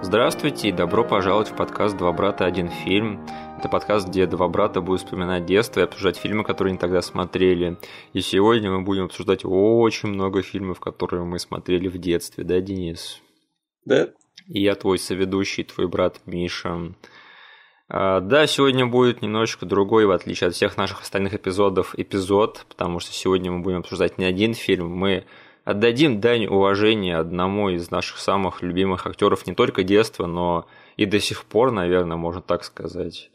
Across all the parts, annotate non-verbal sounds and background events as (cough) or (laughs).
Здравствуйте и добро пожаловать в подкаст «Два брата. Один фильм». Это подкаст, где два брата будут вспоминать детство и обсуждать фильмы, которые они тогда смотрели. И сегодня мы будем обсуждать очень много фильмов, которые мы смотрели в детстве, да, Денис? Да. И я твой соведущий, твой брат Миша. А, да, сегодня будет немножечко другой, в отличие от всех наших остальных эпизодов, эпизод, потому что сегодня мы будем обсуждать не один фильм, мы отдадим дань уважения одному из наших самых любимых актеров не только детства, но и до сих пор, наверное, можно так сказать.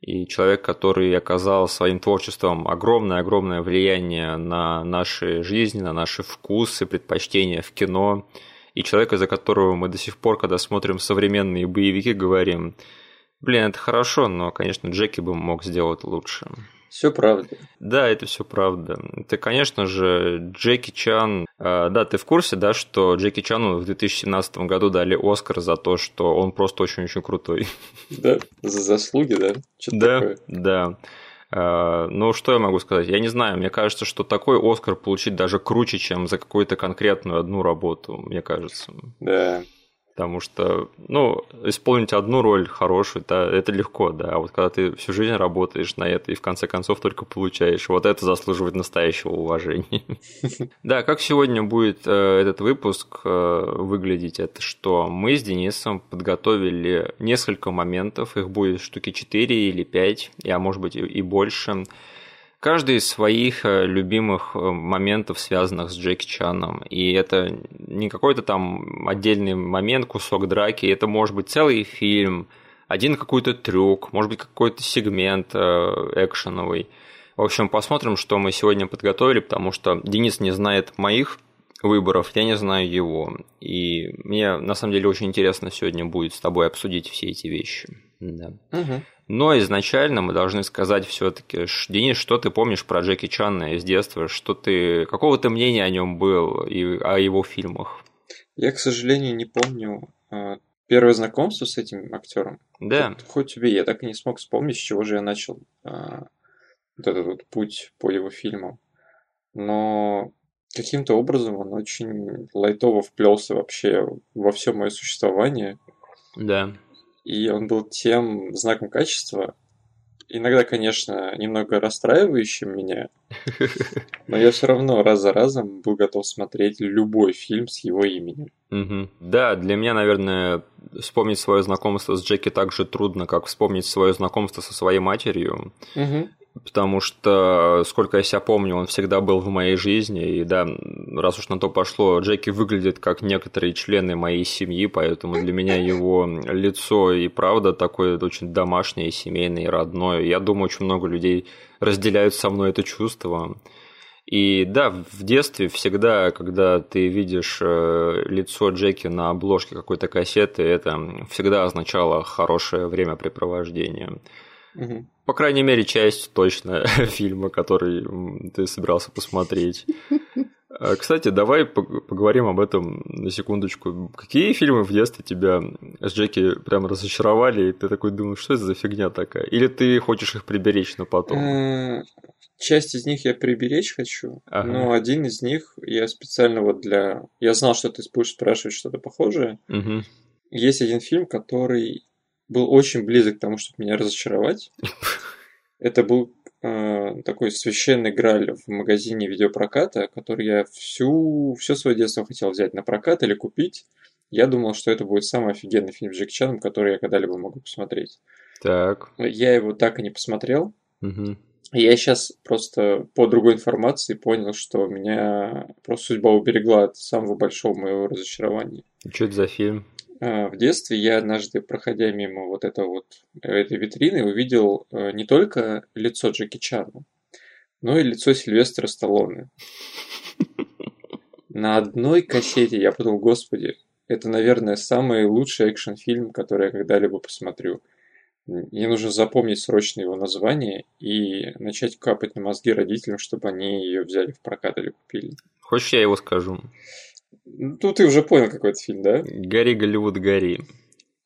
И человек, который оказал своим творчеством огромное-огромное влияние на наши жизни, на наши вкусы, предпочтения в кино. И человек, из-за которого мы до сих пор, когда смотрим современные боевики, говорим, блин, это хорошо, но, конечно, Джеки бы мог сделать лучше. Все правда. Да, это все правда. Это, конечно же, Джеки Чан. А, да, ты в курсе, да, что Джеки Чану в 2017 году дали Оскар за то, что он просто очень-очень крутой. Да, за заслуги, да? Что-то да, такое. да. А, ну, что я могу сказать? Я не знаю, мне кажется, что такой Оскар получить даже круче, чем за какую-то конкретную одну работу, мне кажется. Да, Потому что, ну, исполнить одну роль хорошую, да, это легко, да. А вот когда ты всю жизнь работаешь на это и в конце концов только получаешь, вот это заслуживает настоящего уважения. (laughs) Да, как сегодня будет э, этот выпуск э, выглядеть, это что мы с Денисом подготовили несколько моментов, их будет штуки 4 или 5, а может быть и больше, каждый из своих э, любимых э, моментов, связанных с Джеки Чаном. И это не какой-то там отдельный момент, кусок драки, это может быть целый фильм, один какой-то трюк, может быть какой-то сегмент э, экшеновый. В общем, посмотрим, что мы сегодня подготовили, потому что Денис не знает моих выборов, я не знаю его. И мне на самом деле очень интересно сегодня будет с тобой обсудить все эти вещи. Да. Угу. Но изначально мы должны сказать все-таки, Денис, что ты помнишь про Джеки Чана из детства? Что ты, какого ты мнения о нем был и о его фильмах? Я, к сожалению, не помню а, первое знакомство с этим актером. Да. Хоть, хоть тебе я так и не смог вспомнить, с чего же я начал а, вот этот вот путь по его фильмам. Но каким-то образом он очень лайтово вплелся вообще во все мое существование. Да и он был тем знаком качества, иногда, конечно, немного расстраивающим меня, (laughs) но я все равно раз за разом был готов смотреть любой фильм с его именем. Угу. Да, для меня, наверное, вспомнить свое знакомство с Джеки так же трудно, как вспомнить свое знакомство со своей матерью. Угу потому что, сколько я себя помню, он всегда был в моей жизни, и да, раз уж на то пошло, Джеки выглядит как некоторые члены моей семьи, поэтому для меня его лицо и правда такое очень домашнее, семейное родное. Я думаю, очень много людей разделяют со мной это чувство. И да, в детстве всегда, когда ты видишь э, лицо Джеки на обложке какой-то кассеты, это всегда означало хорошее времяпрепровождение. Угу. По крайней мере, часть точно (laughs) фильма, который ты собирался посмотреть. (laughs) А, кстати, давай поговорим об этом на секундочку. Какие фильмы в детстве тебя с Джеки прям разочаровали, и ты такой думаешь, что это за фигня такая? Или ты хочешь их приберечь на потом? Часть из них я приберечь хочу, ага. но один из них я специально вот для... Я знал, что ты будешь спрашивать что-то похожее. Угу. Есть один фильм, который был очень близок к тому, чтобы меня разочаровать. Это был э, такой священный граль в магазине видеопроката, который я всю, все свое детство хотел взять на прокат или купить. Я думал, что это будет самый офигенный фильм с Джеки Чаном, который я когда-либо могу посмотреть. Так. Я его так и не посмотрел. Угу. Я сейчас просто по другой информации понял, что меня просто судьба уберегла от самого большого моего разочарования. Что это за фильм? А, в детстве я однажды, проходя мимо вот этого вот, этой витрины, увидел э, не только лицо Джеки Чана, но и лицо Сильвестра Сталлоне. (laughs) На одной кассете я подумал, господи, это, наверное, самый лучший экшн-фильм, который я когда-либо посмотрю. Мне нужно запомнить срочно его название и начать капать на мозги родителям, чтобы они ее взяли в прокат или купили. Хочешь, я его скажу? Ну, ты уже понял какой это фильм, да? Гори, Голливуд, гори.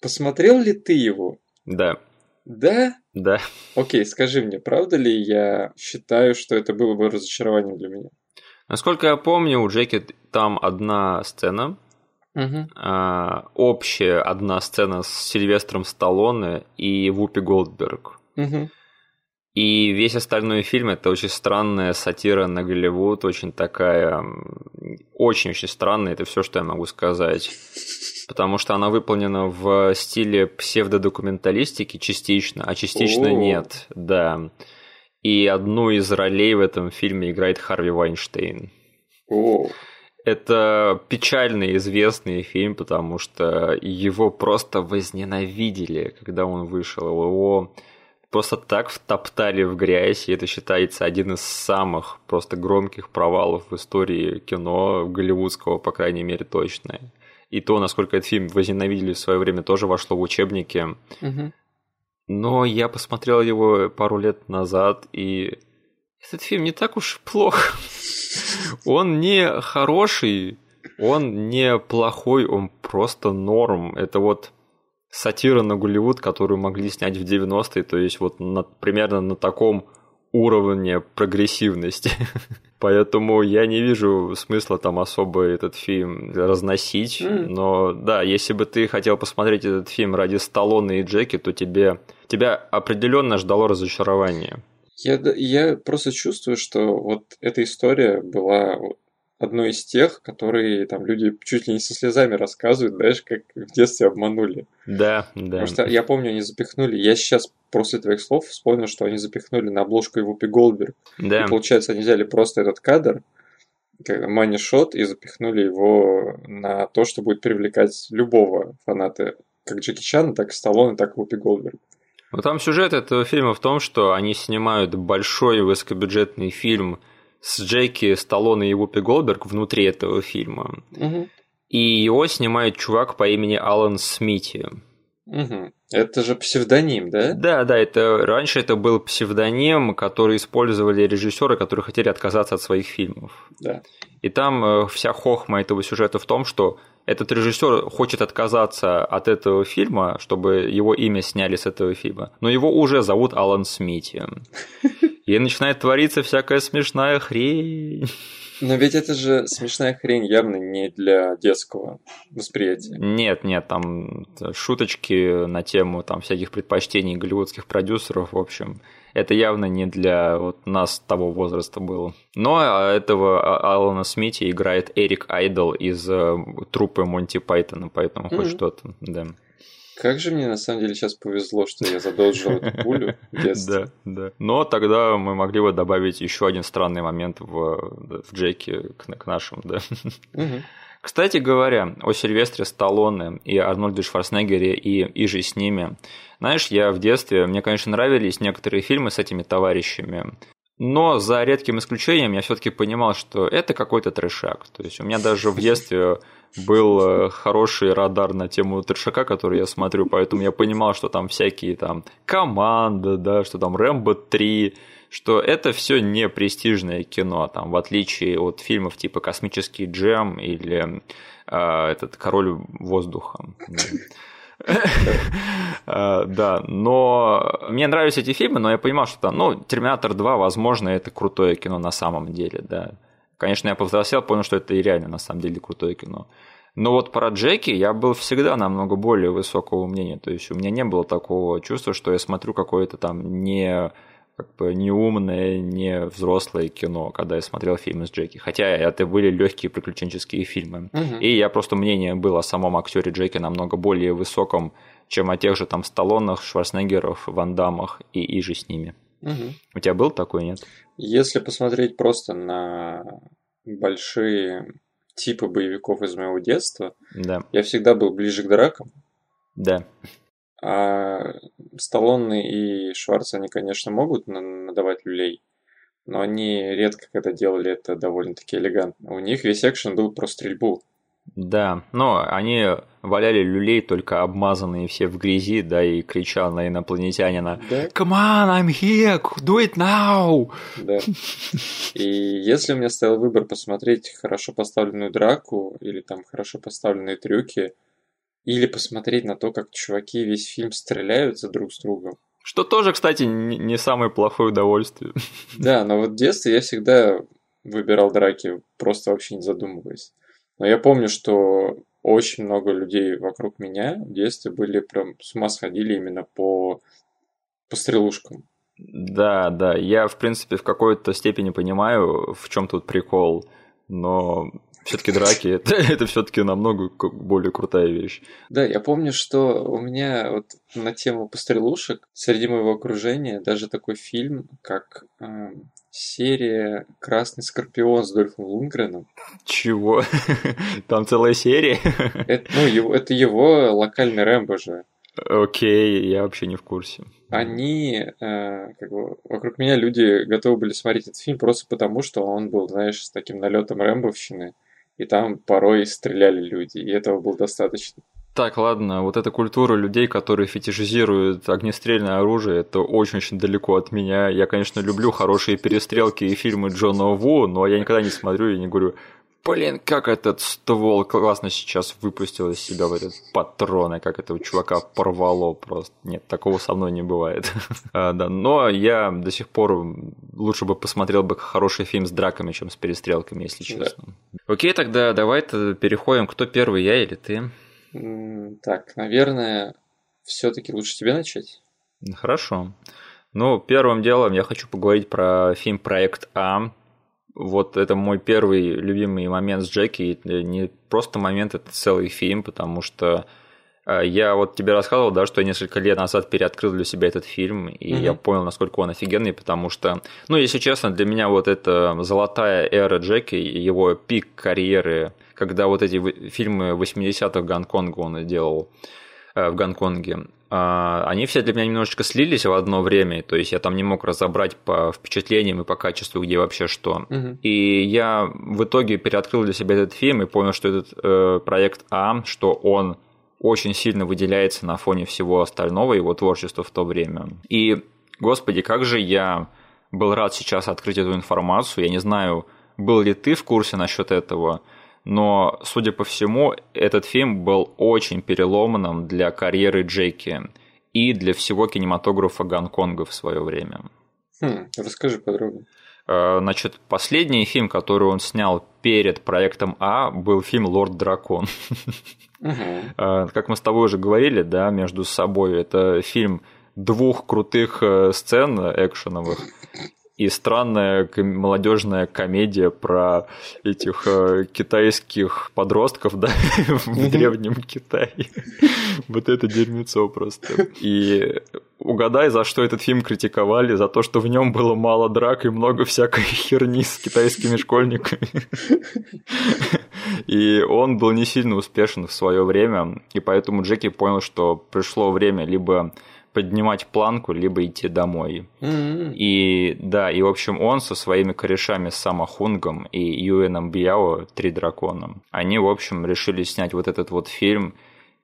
Посмотрел ли ты его? Да. Да? Да. Окей, скажи мне, правда ли я считаю, что это было бы разочарованием для меня? Насколько я помню, у Джеки там одна сцена, Мгм. а, общая одна сцена с Сильвестром Сталлоне и Вупи Голдберг. Мгм. И весь остальной фильм это очень странная сатира на Голливуд, очень такая, очень-очень странная, это все, что я могу сказать. Потому что она выполнена в стиле псевдодокументалистики частично, а частично О. нет, да. И одну из ролей в этом фильме играет Харви Вайнштейн. О, Это печально известный фильм, потому что его просто возненавидели, когда он вышел. Его просто так втоптали в грязь, и это считается один из самых просто громких провалов в истории кино голливудского, по крайней мере, точно. И то, насколько этот фильм возненавидели в свое время, тоже вошло в учебники. Мгм. Но я посмотрел его пару лет назад, и этот фильм не так уж плох. (laughs) Он не хороший, он не плохой, он просто норм. Это вот сатира на Голливуд, которую могли снять в 90-е, то есть вот на- примерно на таком уровне прогрессивности. (laughs) Поэтому я не вижу смысла там особо этот фильм разносить. М. Но да, если бы ты хотел посмотреть этот фильм ради Сталлоне и Джеки, то тебе тебя определенно ждало разочарование. Я, я просто чувствую, что вот эта история была вот одной из тех, которые там люди чуть ли не со слезами рассказывают, знаешь, как в детстве обманули. Да, да. Потому что я помню, они запихнули, я сейчас после твоих слов вспомнил, что они запихнули на обложку его Голдберг. Да. И получается, они взяли просто этот кадр, как мани шот, и запихнули его на то, что будет привлекать любого фаната, как Джеки Чана, так и Сталлоне, так и Вупи Голдберг. Ну, там сюжет этого фильма в том, что они снимают большой высокобюджетный фильм с Джеки, Сталлоне и Вупи Голдберг внутри этого фильма. Мгм. И его снимает чувак по имени Алан Смити. Мгм. Это же псевдоним, да? Да, да, это раньше это был псевдоним, который использовали режиссеры, которые хотели отказаться от своих фильмов. Да. И там э, вся хохма этого сюжета в том, что этот режиссер хочет отказаться от этого фильма, чтобы его имя сняли с этого фильма, но его уже зовут Алан Смити. (laughs) И начинает твориться всякая смешная хрень. Но ведь это же смешная хрень явно не для детского восприятия. Нет, нет, там шуточки на тему там всяких предпочтений голливудских продюсеров, в общем. Это явно не для вот нас того возраста было. Но а, этого А- Алана Смити играет Эрик Айдол из э, труппы Монти Пайтона, поэтому хоть Мгм. что-то, да. Как же мне на самом деле сейчас повезло, что я задолжил эту пулю в (laughs) детстве. Да, да. Но тогда мы могли бы добавить еще один странный момент в, в Джеке к, к нашим, да. Мгм. Кстати говоря, о Сильвестре Сталлоне и Арнольде Шварценеггере и, и же с ними. Знаешь, я в детстве, мне, конечно, нравились некоторые фильмы с этими товарищами, но за редким исключением я все-таки понимал, что это какой-то трешак. То есть у меня даже в детстве был э, хороший радар на тему трешака, который я смотрю, поэтому я понимал, что там всякие там команды, да, что там Рэмбо 3, что это все не престижное кино, там, в отличие от фильмов типа «Космический джем» или э, этот «Король воздуха». (laughs) Э, Да, но мне нравились эти фильмы, но я понимал, что там, ну, «Терминатор 2», возможно, это крутое кино на самом деле, да. Конечно, я повзрослел, понял, что это и реально на самом деле крутое кино. Но вот про Джеки я был всегда намного более высокого мнения. То есть у меня не было такого чувства, что я смотрю какое-то там не как бы неумное, не взрослое кино, когда я смотрел фильмы с Джеки. Хотя это были легкие приключенческие фильмы. Мгм. И я просто мнение было о самом актере Джеки намного более высоком, чем о тех же там Сталлонах, Шварценеггеров, Ван Дамах и, и же с ними. Мгм. У тебя был такой, нет? Если посмотреть просто на большие типы боевиков из моего детства, Да, я всегда был ближе к дракам. да. А Сталлоне и Шварц, они, конечно, могут на- надавать люлей, но они редко когда делали это довольно-таки элегантно. У них весь экшен был про стрельбу. Да, но они валяли люлей, только обмазанные все в грязи, да, и кричал на инопланетянина Да, «Come on, I'm here, do it now!» да. И если у меня стоял выбор посмотреть хорошо поставленную драку или там хорошо поставленные трюки, или посмотреть на то, как чуваки весь фильм стреляются друг с другом. Что тоже, кстати, не самое плохое удовольствие. Да, но вот в детстве я всегда выбирал драки, просто вообще не задумываясь. Но я помню, что очень много людей вокруг меня в детстве были прям с ума сходили именно по, по стрелушкам. Да, да, я, в принципе, в какой-то степени понимаю, в чем тут прикол, но все-таки драки это, (laughs) это все-таки намного более крутая вещь. Да, я помню, что у меня вот на тему пострелушек среди моего окружения даже такой фильм, как э, серия Красный Скорпион с Дольфом Лунгреном. Чего? (laughs) Там целая серия? Это, ну, его, это его локальный Рэмбо же. Окей, я вообще не в курсе. Они, э, как бы, вокруг меня люди готовы были смотреть этот фильм просто потому, что он был, знаешь, с таким налетом рэмбовщины, и там порой стреляли люди, и этого было достаточно. Так, ладно, вот эта культура людей, которые фетишизируют огнестрельное оружие, это очень-очень далеко от меня. Я, конечно, люблю хорошие перестрелки и фильмы Джона Ву, но я никогда не смотрю и не говорю, блин, как этот ствол классно сейчас выпустил из себя в этот патроны, как этого чувака порвало просто. Нет, такого со мной не бывает. (laughs) а, да, но я до сих пор лучше бы посмотрел бы хороший фильм с драками, чем с перестрелками, если честно. Да. Окей, тогда давай переходим. Кто первый, я или ты? Так, наверное, все-таки лучше тебе начать. Хорошо. Ну, первым делом я хочу поговорить про фильм «Проект А», вот это мой первый любимый момент с Джеки. Не просто момент, это целый фильм, потому что э, я вот тебе рассказывал, да, что я несколько лет назад переоткрыл для себя этот фильм, и mm-hmm. я понял, насколько он офигенный, потому что, ну, если честно, для меня вот это золотая эра Джеки, его пик карьеры, когда вот эти фильмы 80-х Гонконга он делал э, в Гонконге, а, они все для меня немножечко слились в одно время, то есть я там не мог разобрать по впечатлениям и по качеству, где вообще что. Угу. И я в итоге переоткрыл для себя этот фильм и понял, что этот э, проект А, что он очень сильно выделяется на фоне всего остального его творчества в то время. И, господи, как же я был рад сейчас открыть эту информацию. Я не знаю, был ли ты в курсе насчет этого, но, судя по всему, этот фильм был очень переломным для карьеры Джеки и для всего кинематографа Гонконга в свое время. Хм, расскажи подробнее. Э, значит, последний фильм, который он снял перед проектом А, был фильм Лорд Дракон. (laughs) Угу. Как мы с тобой уже говорили, да, между собой, это фильм двух крутых э, сцен экшеновых и странная молодежная комедия про этих э, китайских подростков, (laughs) да, в древнем Китае. (laughs) Вот это дерьмецо просто. И угадай, за что этот фильм критиковали, за то, что в нем было мало драк и много всякой (laughs) херни с китайскими школьниками. И он был не сильно успешен в свое время, и поэтому Джеки понял, что пришло время либо поднимать планку, либо идти домой. Mm-hmm. И да, и в общем он со своими корешами Самахунгом и Юэном Бьяо, Три дракона, они в общем решили снять вот этот вот фильм,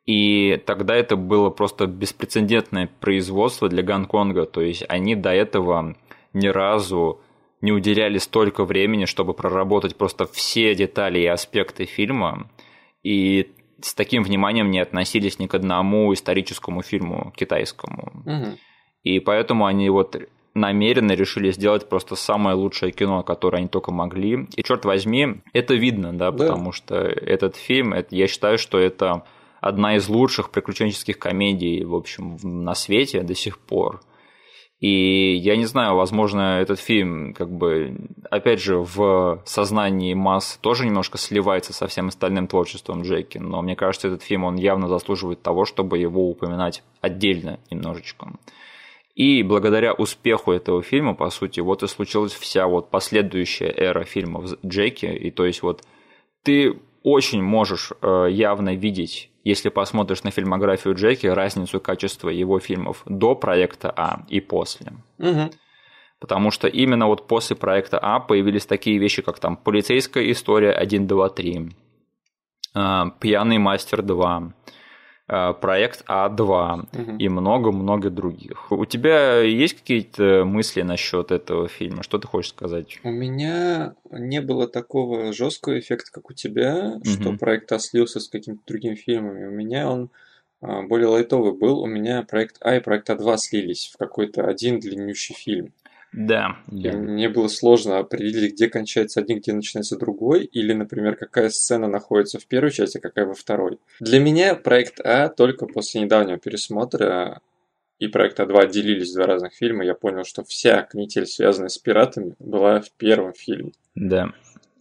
и тогда это было просто беспрецедентное производство для Гонконга, то есть они до этого ни разу не уделяли столько времени, чтобы проработать просто все детали и аспекты фильма. И с таким вниманием не относились ни к одному историческому фильму китайскому. Угу. И поэтому они вот намеренно решили сделать просто самое лучшее кино, которое они только могли. И черт возьми, это видно, да, да. потому что этот фильм, это, я считаю, что это одна из лучших приключенческих комедий, в общем, на свете до сих пор. И я не знаю, возможно, этот фильм, как бы, опять же, в сознании масс тоже немножко сливается со всем остальным творчеством Джеки, но мне кажется, этот фильм, он явно заслуживает того, чтобы его упоминать отдельно немножечко. И благодаря успеху этого фильма, по сути, вот и случилась вся вот последующая эра фильмов Джеки, и то есть вот ты очень можешь э, явно видеть если посмотришь на фильмографию Джеки, разницу качества его фильмов до проекта А и после. Угу. Потому что именно вот после проекта А появились такие вещи, как там «Полицейская история 1, 2, 3», «Пьяный мастер 2», Э, проект А2 угу. и много-много других. У тебя есть какие-то мысли насчет этого фильма? Что ты хочешь сказать? У меня не было такого жесткого эффекта, как у тебя, угу. что проект А слился с какими-то другими фильмами. У меня он а, более лайтовый был. У меня проект А и проект А2 слились в какой-то один длиннющий фильм. Да. И мне было сложно определить, где кончается один, где начинается другой, или, например, какая сцена находится в первой части, а какая во второй. Для меня проект А только после недавнего пересмотра и проект А2 отделились в два разных фильма, я понял, что вся канитель, связанная с пиратами, была в первом фильме. Да.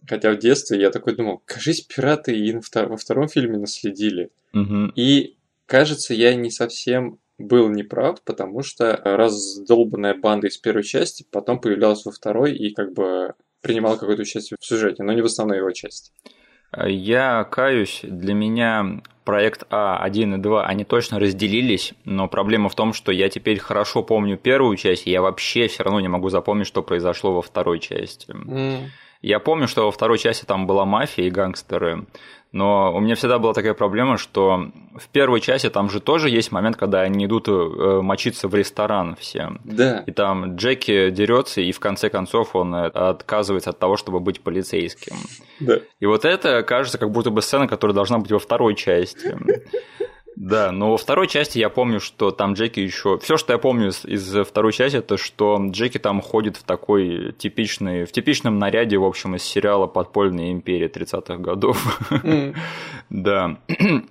Хотя в детстве я такой думал, кажись, пираты и во втором фильме наследили. Угу. И кажется, я не совсем был неправ, потому что раздолбанная банда из первой части потом появлялась во второй и как бы принимала какое-то участие в сюжете, но не в основной его части. Я каюсь, для меня проект А1 и 2, они точно разделились, но проблема в том, что я теперь хорошо помню первую часть, и я вообще все равно не могу запомнить, что произошло во второй части. Mm. Я помню, что во второй части там была мафия и гангстеры, но у меня всегда была такая проблема, что в первой части там же тоже есть момент, когда они идут э, мочиться в ресторан все. Да. И там Джеки дерется, и в конце концов он э, отказывается от того, чтобы быть полицейским. Да. И вот это кажется как будто бы сцена, которая должна быть во второй части. Да, но во второй части я помню, что там Джеки еще. Все, что я помню из, из второй части, это что Джеки там ходит в такой типичный, в типичном наряде, в общем, из сериала Подпольная империя 30-х годов. Mm. (laughs) да.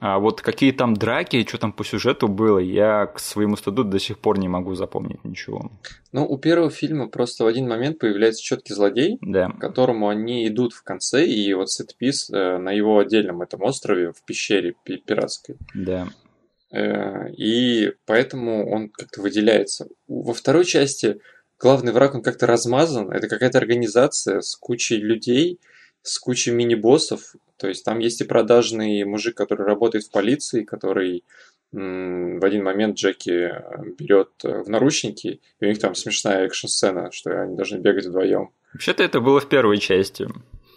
А вот какие там драки, что там по сюжету было, я к своему стыду до сих пор не могу запомнить ничего. Ну, у первого фильма просто в один момент появляется четкий злодей, да. к которому они идут в конце, и вот сетпис э, на его отдельном этом острове в пещере пиратской. Да. Э, и поэтому он как-то выделяется. Во второй части главный враг, он как-то размазан. Это какая-то организация с кучей людей, с кучей мини-боссов. То есть там есть и продажный мужик, который работает в полиции, который в один момент Джеки берет в наручники, и у них там смешная экшн-сцена, что они должны бегать вдвоем. Вообще-то это было в первой части.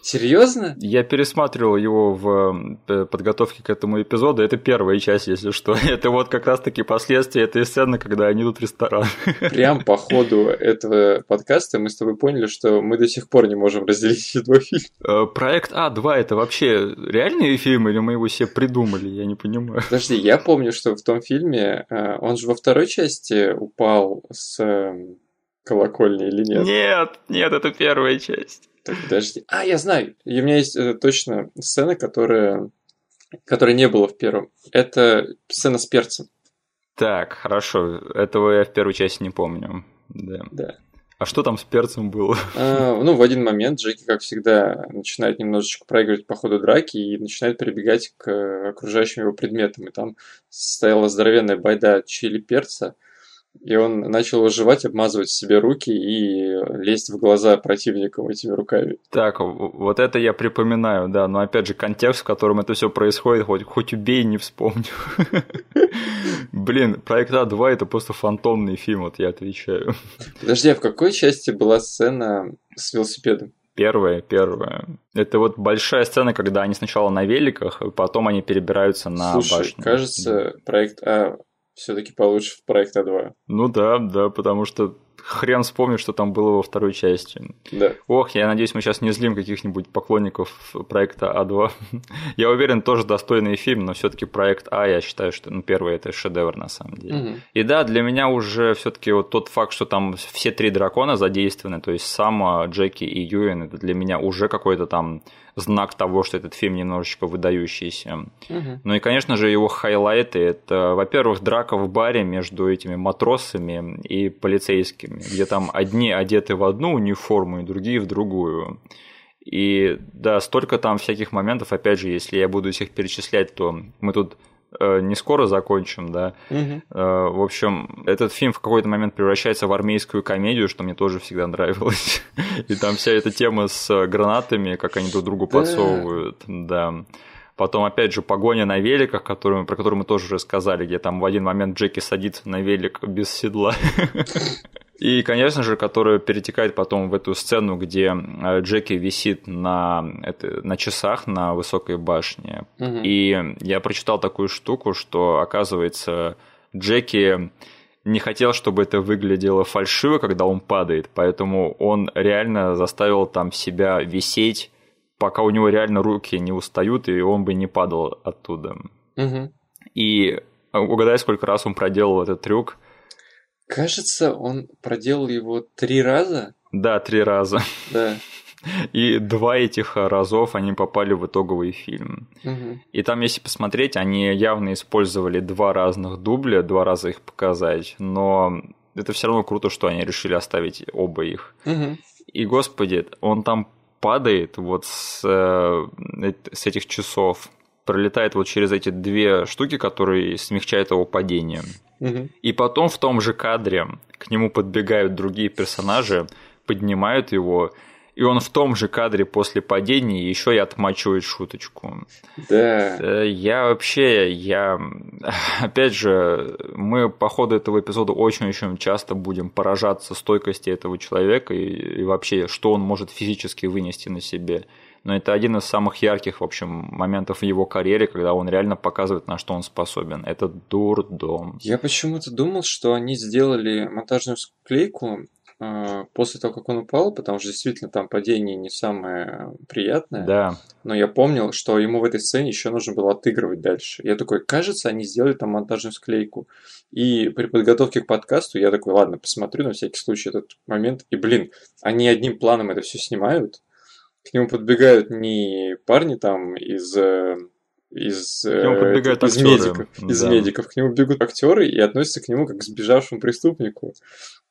Серьезно? Я пересматривал его в подготовке к этому эпизоду. Это первая часть, если что. (laughs) Это вот как раз-таки последствия этой сцены, когда они идут в ресторан. (laughs) Прям по ходу этого подкаста мы с тобой поняли, что мы до сих пор не можем разделить эти два фильма. Э, проект А2 это вообще реальный фильм или мы его себе придумали? Я не понимаю. Подожди, я помню, что в том фильме э, он же во второй части упал с колокольни или нет? Нет, нет, это первая часть. Так, подожди. А, я знаю. И у меня есть э, точно сцена, которая, которой не было в первом. Это сцена с перцем. Так, хорошо. Этого я в первой части не помню. Да. Да. А что там с перцем было? А, ну, в один момент Джеки, как всегда, начинает немножечко проигрывать по ходу драки и начинает перебегать к окружающим его предметам. И там стояла здоровенная байда чили перца – и он начал выживать, обмазывать себе руки и лезть в глаза противникам этими руками. Так, вот это я припоминаю, да, но опять же контекст, в котором это все происходит, хоть, хоть убей, не вспомню. (laughs) Блин, проект А2 это просто фантомный фильм, вот я отвечаю. Подожди, а в какой части была сцена с велосипедом? Первая, первая. Это вот большая сцена, когда они сначала на великах, потом они перебираются на Слушай, башню. кажется, проект А все-таки получше в проекта 2. Ну да, да, потому что хрен вспомнит, что там было во второй части. Да. Ох, я надеюсь, мы сейчас не злим каких-нибудь поклонников проекта А2. (laughs) я уверен, тоже достойный фильм, но все-таки проект А, я считаю, что ну, первый это шедевр на самом деле. Угу. И да, для меня уже все-таки вот тот факт, что там все три дракона задействованы, то есть Сама, Джеки и Юэн, это для меня уже какой-то там знак того, что этот фильм немножечко выдающийся. Угу. Ну и, конечно же, его хайлайты – это, во-первых, драка в баре между этими матросами и полицейскими, где там одни одеты в одну униформу и другие в другую. И да, столько там всяких моментов, опять же, если я буду их перечислять, то мы тут не скоро закончим, да. Угу. В общем, этот фильм в какой-то момент превращается в армейскую комедию, что мне тоже всегда нравилось. (laughs) И там вся эта тема с гранатами, как они друг другу подсовывают, да. Потом, опять же, погоня на великах, которую, про которую мы тоже уже сказали, где там в один момент Джеки садится на велик без седла. (laughs) И, конечно же, которая перетекает потом в эту сцену, где Джеки висит на, это, на часах на высокой башне. Угу. И я прочитал такую штуку, что, оказывается, Джеки не хотел, чтобы это выглядело фальшиво, когда он падает, поэтому он реально заставил там себя висеть, пока у него реально руки не устают, и он бы не падал оттуда. Угу. И угадай, сколько раз он проделал этот трюк – Кажется, он проделал его три раза. Да, три раза. Да. (laughs) И два этих разов они попали в итоговый фильм. Угу. И там, если посмотреть, они явно использовали два разных дубля, два раза их показать, но это все равно круто, что они решили оставить оба их. Угу. И, господи, он там падает вот с, э, с этих часов, пролетает вот через эти две штуки, которые смягчают его падение. Угу. И потом в том же кадре к нему подбегают другие персонажи, поднимают его, и он в том же кадре после падения еще и отмачивает шуточку. Да. Э, Я вообще, я... (laughs) Опять же, мы по ходу этого эпизода очень-очень часто будем поражаться стойкости этого человека и, и вообще, что он может физически вынести на себе. Но это один из самых ярких, в общем, моментов в его карьере, когда он реально показывает, на что он способен. Это дурдом. Я почему-то думал, что они сделали монтажную склейку э, после того, как он упал, потому что действительно там падение не самое приятное. Да. Но я помнил, что ему в этой сцене еще нужно было отыгрывать дальше. Я такой, кажется, они сделали там монтажную склейку. И при подготовке к подкасту я такой, ладно, посмотрю на всякий случай этот момент. И, блин, они одним планом это все снимают. К нему подбегают не парни там из э, из, К нему э, из актеры, медиков, из да. медиков. К нему бегут актеры и относятся к нему как к сбежавшему преступнику.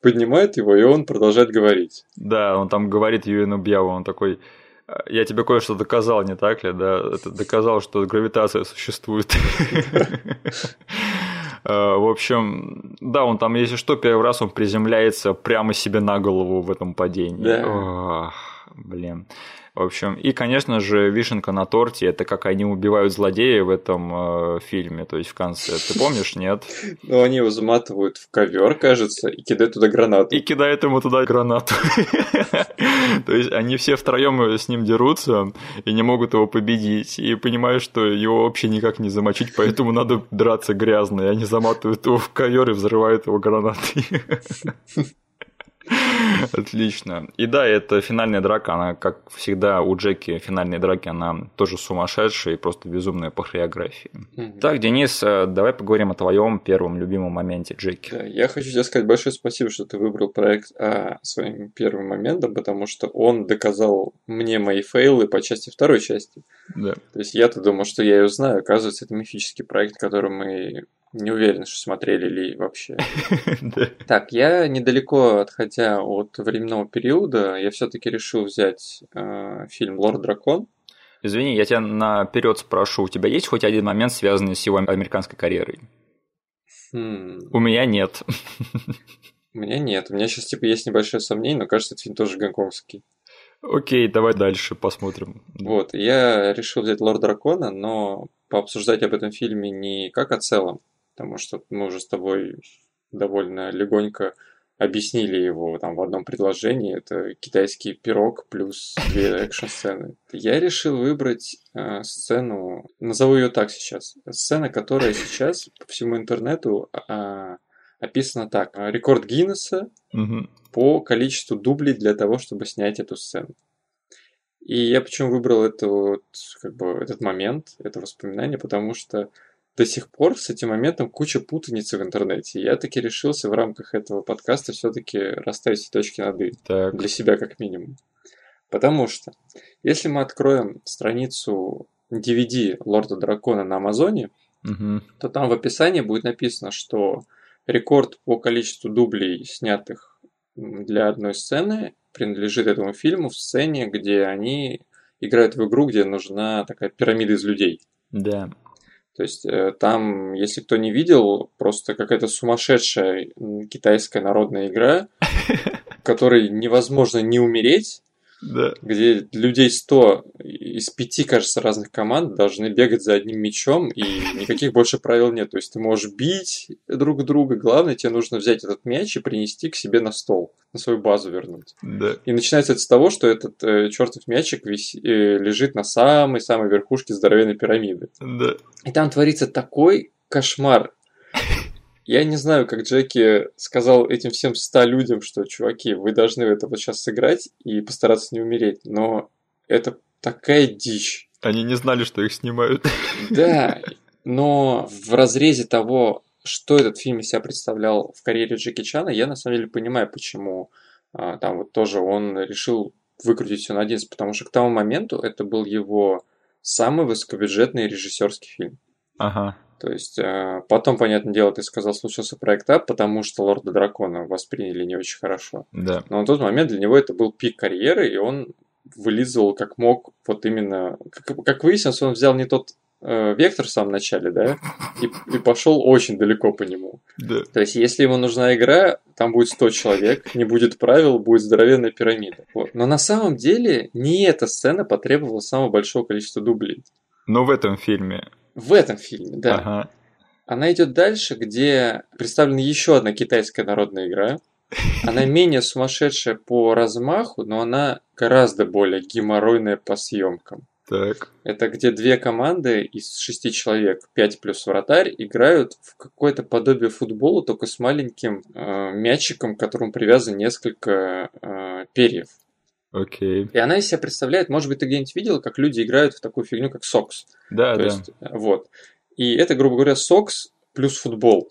Поднимают его, и он продолжает говорить. Да, он там говорит Юину Бьяву, он такой, я тебе кое-что доказал, не так ли? Да, это доказал, что гравитация существует. (laughs) Э, В общем, да, он там, если что, первый раз он приземляется прямо себе на голову в этом падении. Да. Блин. В общем, и, конечно же, вишенка на торте это как они убивают злодея в этом э, фильме, то есть в конце. Ты помнишь, нет? (laughs) Но они его заматывают в ковер, кажется, и кидают туда гранату. И кидает ему туда гранату. (laughs) То есть они все втроем с ним дерутся и не могут его победить. И понимают, что его вообще никак не замочить, поэтому надо драться грязно. И они заматывают его в ковер и взрывают его гранатой. (laughs) (laughs) Отлично. И да, это финальная драка, она, как всегда, у Джеки финальные драки, она тоже сумасшедшая и просто безумная по хореографии. Так, Денис, э, давай поговорим о твоем первом любимом моменте Джеки. Да, я хочу тебе сказать большое спасибо, что ты выбрал проект А своим первым моментом, потому что он доказал мне мои фейлы по части второй части. Да. То есть я-то думал, что я ее знаю, оказывается, это мифический проект, который мы не уверен, что смотрели ли вообще. (laughs) Так, я недалеко отходя от временного периода, я все-таки решил взять э, фильм «Лорд Дракон». Извини, я тебя наперед спрошу, у тебя есть хоть один момент, связанный с его американской карьерой? Хм, У меня нет. у меня нет. У меня сейчас типа есть небольшое сомнение, но кажется, этот фильм тоже гонконгский. Окей, давай дальше посмотрим. Вот, я решил взять «Лорд Дракона», но пообсуждать об этом фильме не как о целом, потому что мы уже с тобой довольно легонько объяснили его там в одном предложении. Это китайский пирог плюс две (laughs) экшн-сцены. Я решил выбрать э, сцену, назову ее так сейчас. Сцена, которая сейчас по всему интернету а, описана так. Рекорд Гиннесса Мгм. по количеству дублей для того, чтобы снять эту сцену. И я почему выбрал это вот, как бы, этот момент, это воспоминание, потому что до сих пор с этим моментом куча путаницы в интернете. Я таки решился в рамках этого подкаста все-таки расставить все точки над «и». Так. Для себя как минимум. Потому что, если мы откроем страницу DVD Лорда Дракона на Амазоне, Мгм. то там в описании будет написано, что рекорд по количеству дублей, снятых для одной сцены, принадлежит этому фильму в сцене, где они играют в игру, где нужна такая пирамида из людей. Да. То есть э, там, если кто не видел, просто какая-то сумасшедшая китайская народная игра, (laughs) в которой невозможно не умереть, Да. где людей 100 из пяти, кажется, разных команд должны бегать за одним мячом, и никаких больше правил нет. То есть ты можешь бить друг друга, главное, тебе нужно взять этот мяч и принести к себе на стол, на свою базу вернуть. Да. И начинается это с того, что этот э, чертов мячик виси- э, лежит на самой-самой верхушке здоровенной пирамиды. Да. И там творится такой кошмар. Я не знаю, как Джеки сказал этим всем ста людям, что, чуваки, вы должны это вот сейчас сыграть и постараться не умереть. Но это такая дичь. Они не знали, что их снимают. (laughs) Да, но в разрезе того, что этот фильм из себя представлял в карьере Джеки Чана, я на самом деле понимаю, почему а, там вот тоже он решил выкрутить все на 11, потому что к тому моменту это был его самый высокобюджетный режиссерский фильм. Ага. То есть э, потом, понятное дело, ты сказал, случился проект Ап, потому что Лорда Дракона восприняли не очень хорошо. Да. Но на тот момент для него это был пик карьеры, и он вылизывал как мог, вот именно... Как, как выяснилось, он взял не тот э, вектор в самом начале, да, и, и пошел очень далеко по нему. Да. То есть, если ему нужна игра, там будет 100 человек, не будет правил, будет здоровенная пирамида. Вот. Но на самом деле не эта сцена потребовала самого большого количества дублей. Но в этом фильме. В этом фильме, да. Ага. Она идет дальше, где представлена еще одна китайская народная игра. Она менее сумасшедшая по размаху, но она гораздо более геморройная по съемкам. Так. Это где две команды из шести человек, пять плюс вратарь, играют в какое-то подобие футбола, только с маленьким э, мячиком, к которому привязано несколько э, перьев. Окей. И она из себя представляет, может быть, ты где-нибудь видел, как люди играют в такую фигню, как сокс. Да, То да. есть, вот. И это, грубо говоря, сокс плюс футбол.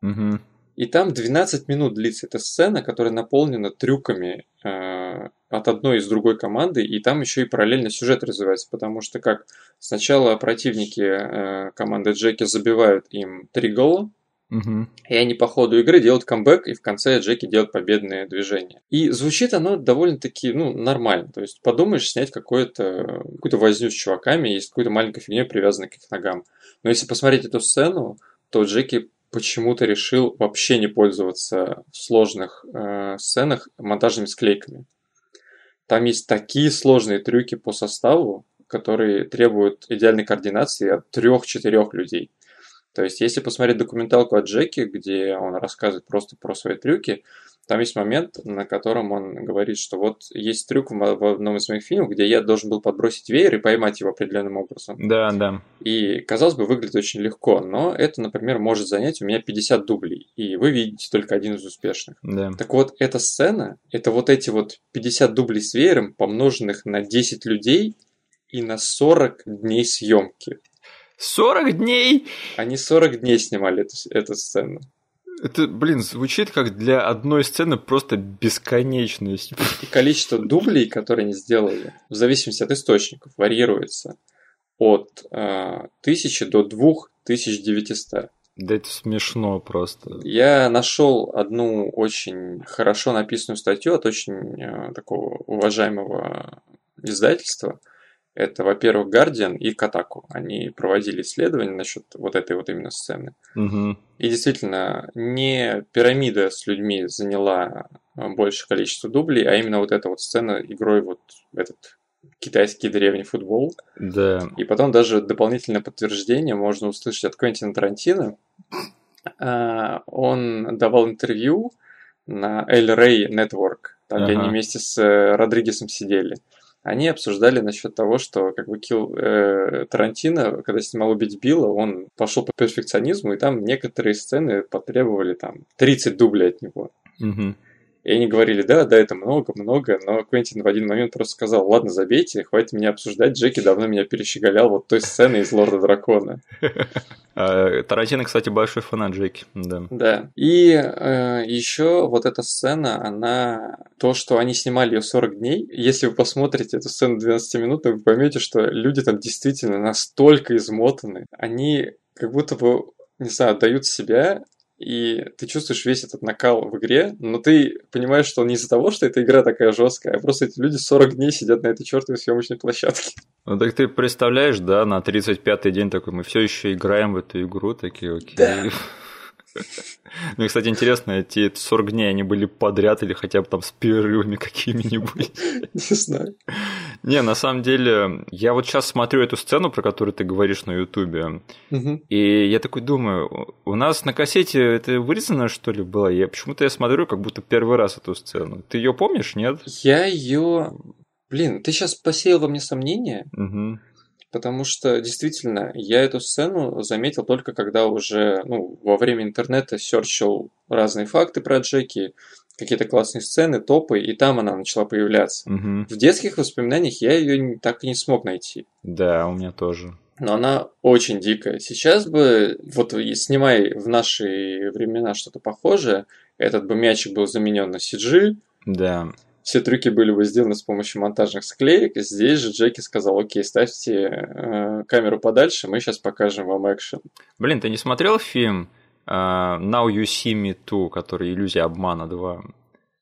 Мгм. И там 12 минут длится эта сцена, которая наполнена трюками э, от одной из другой команды, и там еще и параллельно сюжет развивается, потому что как сначала противники э, команды Джеки забивают им три гола, Мгм. и они по ходу игры делают камбэк, и в конце Джеки делает победное движение. И звучит оно довольно-таки, ну, нормально. То есть подумаешь снять какую-то возню с чуваками и с какой-то маленькой фигней, привязанной к их ногам. Но если посмотреть эту сцену, то Джеки почему-то решил вообще не пользоваться в сложных э, сценах монтажными склейками. Там есть такие сложные трюки по составу, которые требуют идеальной координации от трех-четырех людей. То есть, если посмотреть документалку от Джеки, где он рассказывает просто про свои трюки, там есть момент, на котором он говорит, что вот есть трюк в одном из моих фильмов, где я должен был подбросить веер и поймать его определенным образом. Да, да. И, казалось бы, выглядит очень легко, но это, например, может занять у меня 50 дублей, и вы видите только один из успешных. Да. Так вот, эта сцена, это вот эти вот 50 дублей с веером, помноженных на 10 людей и на 40 дней съемки. 40 дней! Они 40 дней снимали эту, эту сцену. Это, блин, звучит как для одной сцены просто бесконечность. И количество дублей, которые они сделали, в зависимости от источников, варьируется от э, 1000 до 2900. Да это смешно просто. Я нашел одну очень хорошо написанную статью от очень э, такого уважаемого издательства. Это, во-первых, Guardian и Kotaku. Они проводили исследования насчет вот этой вот именно сцены. Мгм. И действительно, не пирамида с людьми заняла э, большее количество дублей, а именно вот эта вот сцена игрой вот в этот китайский древний футбол. Да. И потом даже дополнительное подтверждение можно услышать от Квентина Тарантино. А, Он давал интервью на El Rey Network, там, где Ага. они вместе с э, Родригесом сидели. Они обсуждали насчет того, что как бы Килл э, Тарантино, когда снимал «Убить Билла», он пошел по перфекционизму, и там некоторые сцены потребовали там 30 дублей от него. Мгм. И они говорили, да, да, это много, много, но Квентин в один момент просто сказал, ладно, забейте, хватит меня обсуждать, Джеки давно меня перещеголял вот той сцены из Лорда Дракона. (laughs) А, Тарантино, кстати, большой фанат Джеки. Да. Да. И еще вот эта сцена, она... То, что они снимали ее 40 дней, если вы посмотрите эту сцену 12 минут, вы поймете, что люди там действительно настолько измотаны. Они как будто бы, не знаю, отдают себя и ты чувствуешь весь этот накал в игре, но ты понимаешь, что не из-за того, что эта игра такая жесткая, а просто эти люди 40 дней сидят на этой чертовой съемочной площадке. Ну так ты представляешь, да, на 35-й день такой, мы все еще играем в эту игру, такие, окей. Да. (laughs) Ну, и, кстати, интересно, эти 40 дней, они были подряд или хотя бы там с перерывами (laughs) какими-нибудь? Не знаю. Не, на самом деле, я вот сейчас смотрю эту сцену, про которую ты говоришь на Ютубе, и я такой думаю, у нас на кассете это вырезано, что ли, было? Я почему-то я смотрю, как будто первый раз эту сцену. Ты ее помнишь, нет? Я ее... Блин, ты сейчас посеял во мне сомнения, Угу. Потому что действительно, я эту сцену заметил только когда уже, ну, во время интернета серчил разные факты про Джеки, какие-то классные сцены, топы, и там она начала появляться. Угу. В детских воспоминаниях я ее так и не смог найти. Да, у меня тоже. но она очень дикая. Сейчас бы, вот снимай в наши времена что-то похожее, этот бы мячик был заменен на CG. Да. Все трюки были бы сделаны с помощью монтажных склеек. Здесь же Джеки сказал, окей, ставьте э, камеру подальше, мы сейчас покажем вам экшен. Блин, ты не смотрел фильм uh, Now You See Me Too, который «Иллюзия обмана 2»?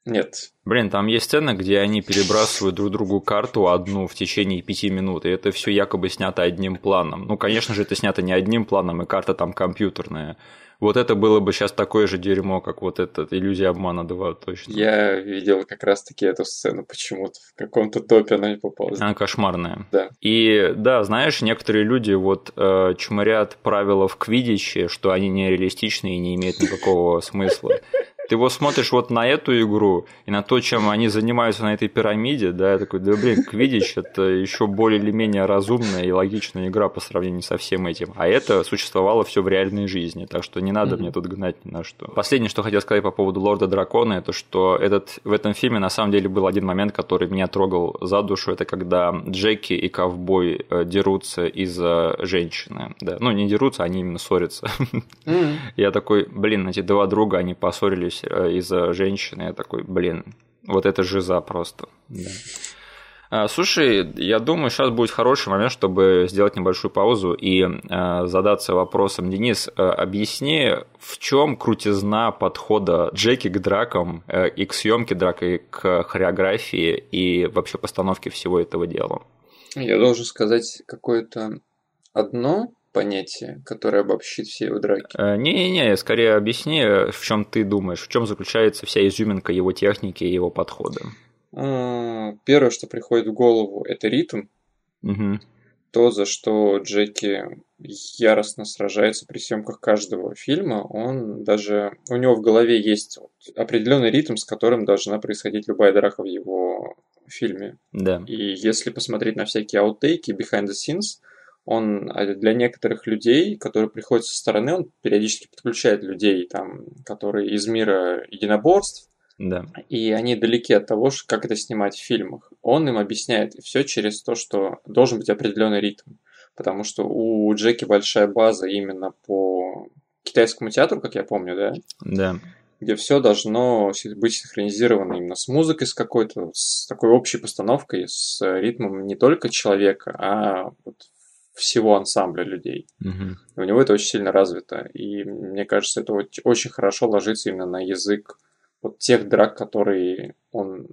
Нет. Блин, там есть сцена, где они перебрасывают друг другу карту одну в течение пяти минут, и это все якобы снято одним планом. Ну, конечно же, это снято не одним планом, и карта там компьютерная. Вот это было бы сейчас такое же дерьмо, как вот этот «Иллюзия обмана 2», точно. Я видел как раз-таки эту сцену почему-то. В каком-то топе она не попала. Она кошмарная. Да. И да, знаешь, некоторые люди вот э, чморят правила в квидиче, что они нереалистичны и не имеют никакого смысла ты вот смотришь вот на эту игру и на то, чем они занимаются на этой пирамиде, да, я такой, да блин, Квидич это еще более или менее разумная и логичная игра по сравнению со всем этим. А это существовало все в реальной жизни, так что не надо mm-hmm. мне тут гнать ни на что. Последнее, что хотел сказать по поводу Лорда Дракона, это что этот, в этом фильме на самом деле был один момент, который меня трогал за душу, это когда Джеки и ковбой э, дерутся из-за женщины. Да. Ну, не дерутся, они именно ссорятся. Mm-hmm. (laughs) Я такой, блин, эти два друга, они поссорились здесь э, из-за женщины. Я такой, блин, вот это жиза просто. Да. А, слушай, я думаю, сейчас будет хороший момент, чтобы сделать небольшую паузу и э, задаться вопросом. Денис, э, объясни, в чем крутизна подхода Джеки к дракам э, и к съемке драк, и к хореографии, и вообще постановке всего этого дела? Я должен сказать какое-то одно понятие, которое обобщит все его драки. Э, не-не-не, скорее объясни, в чем ты думаешь, в чем заключается вся изюминка его техники и его подхода. А, первое, что приходит в голову, это ритм. Угу. То, за что Джеки яростно сражается при съемках каждого фильма, он даже... У него в голове есть определенный ритм, с которым должна происходить любая драка в его фильме. Да. И если посмотреть на всякие аутейки, behind the scenes, он а, для некоторых людей, которые приходят со стороны, он периодически подключает людей, там, которые из мира единоборств, да. и они далеки от того, как это снимать в фильмах. Он им объясняет все через то, что должен быть определенный ритм. Потому что у Джеки большая база именно по китайскому театру, как я помню, да? Да. Где все должно быть синхронизировано именно с музыкой, с какой-то, с такой общей постановкой, с ритмом не только человека, а вот всего ансамбля людей. Угу. у него это очень сильно развито. И мне кажется, это очень хорошо ложится именно на язык вот тех драк, которые он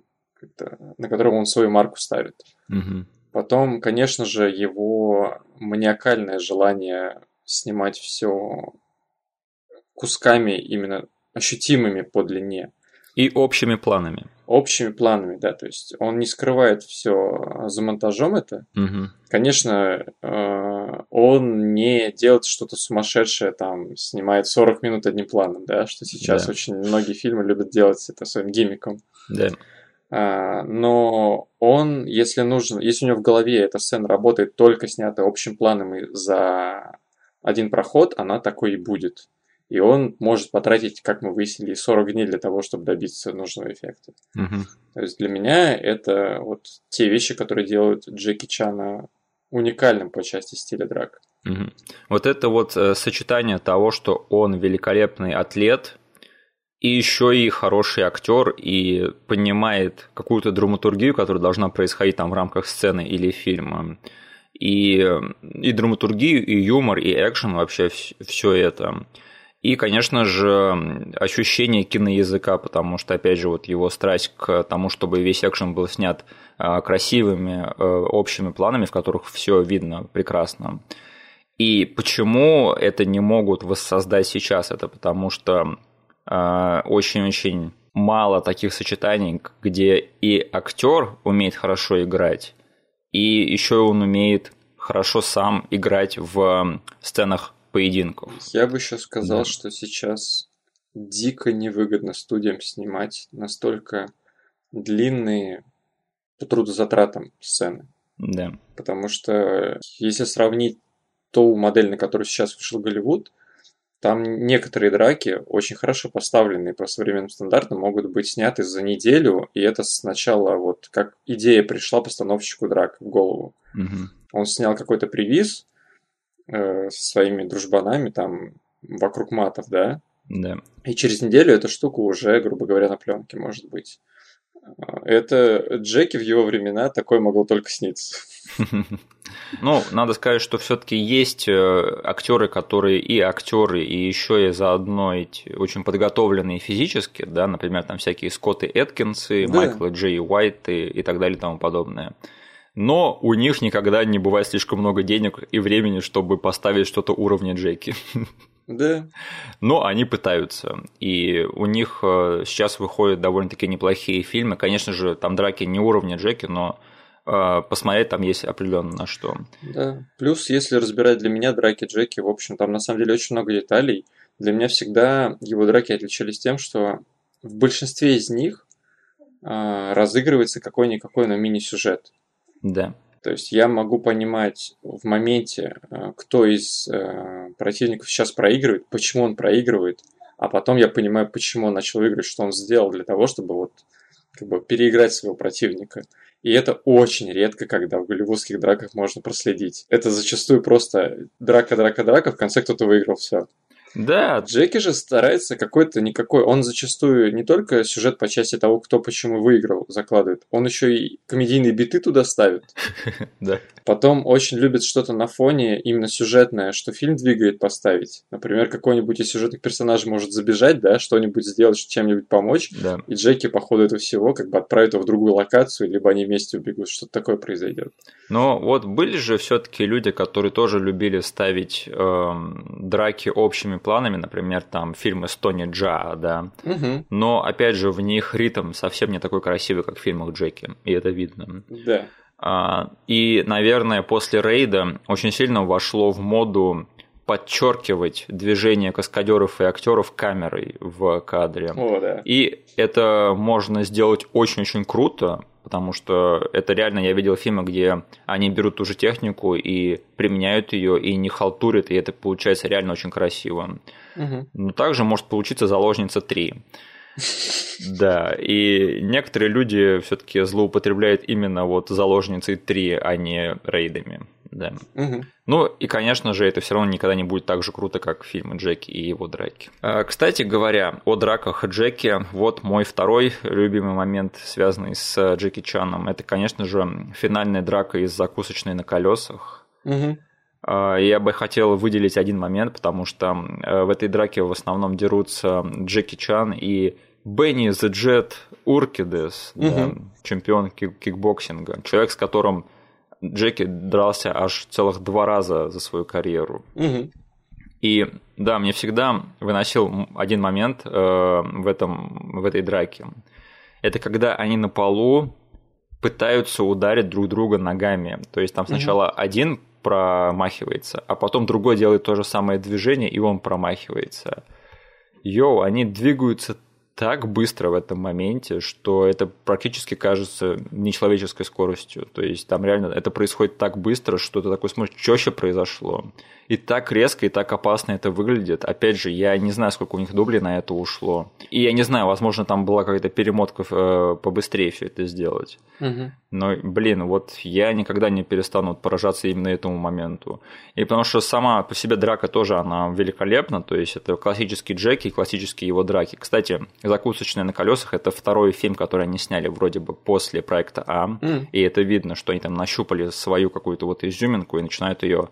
на котором он свою марку ставит. Угу. Потом, конечно же, его маниакальное желание снимать все кусками именно ощутимыми по длине. И общими планами общими планами, да, то есть он не скрывает все за монтажом это. Угу. Конечно, э, он не делает что-то сумасшедшее, там, снимает 40 минут одним планом, да, что сейчас да. очень многие фильмы любят делать это своим гиммиком. Да. А, но он, если нужно, если у него в голове эта сцена работает только снята общим планом и за один проход, она такой и будет и он может потратить, как мы выяснили, 40 дней для того, чтобы добиться нужного эффекта. Угу. То есть для меня это вот те вещи, которые делают Джеки Чана уникальным по части стиля драк. Угу. Вот это вот э, сочетание того, что он великолепный атлет, и еще и хороший актер, и понимает какую-то драматургию, которая должна происходить там в рамках сцены или фильма. И, и драматургию, и юмор, и экшен, вообще все это. И, конечно же, ощущение киноязыка, потому что, опять же, вот его страсть к тому, чтобы весь экшен был снят а, красивыми э, общими планами, в которых все видно прекрасно. И почему это не могут воссоздать сейчас? Это потому что а, очень-очень мало таких сочетаний, где и актер умеет хорошо играть, и еще он умеет хорошо сам играть в сценах поединков. Я бы еще сказал, да. что сейчас дико невыгодно студиям снимать настолько длинные по трудозатратам сцены. Да. Потому что если сравнить ту модель, на которую сейчас вышел Голливуд, там некоторые драки, очень хорошо поставленные по современным стандартам, могут быть сняты за неделю, и это сначала вот как идея пришла постановщику драк в голову. Угу. Он снял какой-то привиз, э, со своими дружбанами там вокруг матов, да? Да. И через неделю эта штука уже, грубо говоря, на пленке может быть. А, это Джеки в его времена такое могло только сниться. (laughs) Ну, надо сказать, что все-таки есть э, актеры, которые и актеры, и еще и заодно эти очень подготовленные физически, да, например, там всякие Скотты Эткинсы, да. Майкла Джей Уайты и так далее и тому подобное. Но у них никогда не бывает слишком много денег и времени, чтобы поставить что-то уровня Джеки. Да. Но они пытаются. И у них э, сейчас выходят довольно-таки неплохие фильмы. Конечно же, там драки не уровня Джеки, но э, посмотреть там есть определенно на что. Да. Плюс, если разбирать для меня драки Джеки, в общем, там на самом деле очень много деталей. Для меня всегда его драки отличались тем, что в большинстве из них э, разыгрывается какой-никакой, но мини-сюжет. Да. То есть я могу понимать в моменте, э, кто из э, противников сейчас проигрывает, почему он проигрывает, а потом я понимаю, почему он начал играть, что он сделал для того, чтобы вот как бы переиграть своего противника. И это очень редко, когда в голливудских драках можно проследить. Это зачастую просто драка, драка, драка, в конце кто-то выиграл все. Да. Джеки же старается какой-то никакой. Он зачастую не только сюжет по части того, кто почему выиграл, закладывает, он еще и комедийные биты туда ставит. (laughs) Да. Потом очень любит что-то на фоне, именно сюжетное, что фильм двигает поставить. Например, какой-нибудь из сюжетных персонажей может забежать, да, что-нибудь сделать, чем-нибудь помочь. Да. И Джеки по ходу этого всего как бы отправит его в другую локацию, либо они вместе убегут. Что-то такое произойдет. Но вот были же все-таки люди, которые тоже любили ставить эм, драки общими планами, например, там фильмы с Тони Джа, да. Угу. Но опять же в них ритм совсем не такой красивый, как в фильмах Джеки, и это видно. Да. А, и, наверное, после рейда очень сильно вошло в моду подчеркивать движение каскадеров и актеров камерой в кадре. О, да. И это можно сделать очень-очень круто, потому что это реально я видел фильмы, где они берут ту же технику и применяют ее и не халтурят, и это получается реально очень красиво. Угу. Но также может получиться заложница 3. (laughs) Да, и некоторые люди все-таки злоупотребляют именно вот заложницей 3, а не рейдами. Да. Угу. Ну и, конечно же, это все равно никогда не будет так же круто, как фильмы Джеки и его драки. А, кстати говоря, о драках Джеки, вот мой второй любимый момент, связанный с Джеки Чаном. Это, конечно же, финальная драка из закусочной на колесах. Угу. Я бы хотел выделить один момент, потому что в этой драке в основном дерутся Джеки Чан и Бенни The Jet Уркидес, угу. да, чемпион кик- кикбоксинга, человек, с которым Джеки дрался аж целых два раза за свою карьеру. Угу. И да, мне всегда выносил один момент э, в, этом, в этой драке. Это когда они на полу пытаются ударить друг друга ногами. То есть там сначала угу. один промахивается, а потом другой делает то же самое движение, и он промахивается. Йоу, они двигаются так быстро в этом моменте, что это практически кажется нечеловеческой скоростью. То есть там реально это происходит так быстро, что ты такой смотришь, что вообще произошло. И так резко, и так опасно это выглядит. Опять же, я не знаю, сколько у них дублей на это ушло. И я не знаю, возможно, там была какая-то перемотка э, побыстрее все это сделать. Угу. Но, блин, вот я никогда не перестану поражаться именно этому моменту. И потому что сама по себе драка тоже, она великолепна. То есть это классический Джеки, классические его драки. Кстати, «Закусочная на колесах» — это второй фильм, который они сняли вроде бы после проекта А. Mm. И это видно, что они там нащупали свою какую-то вот изюминку и начинают ее а,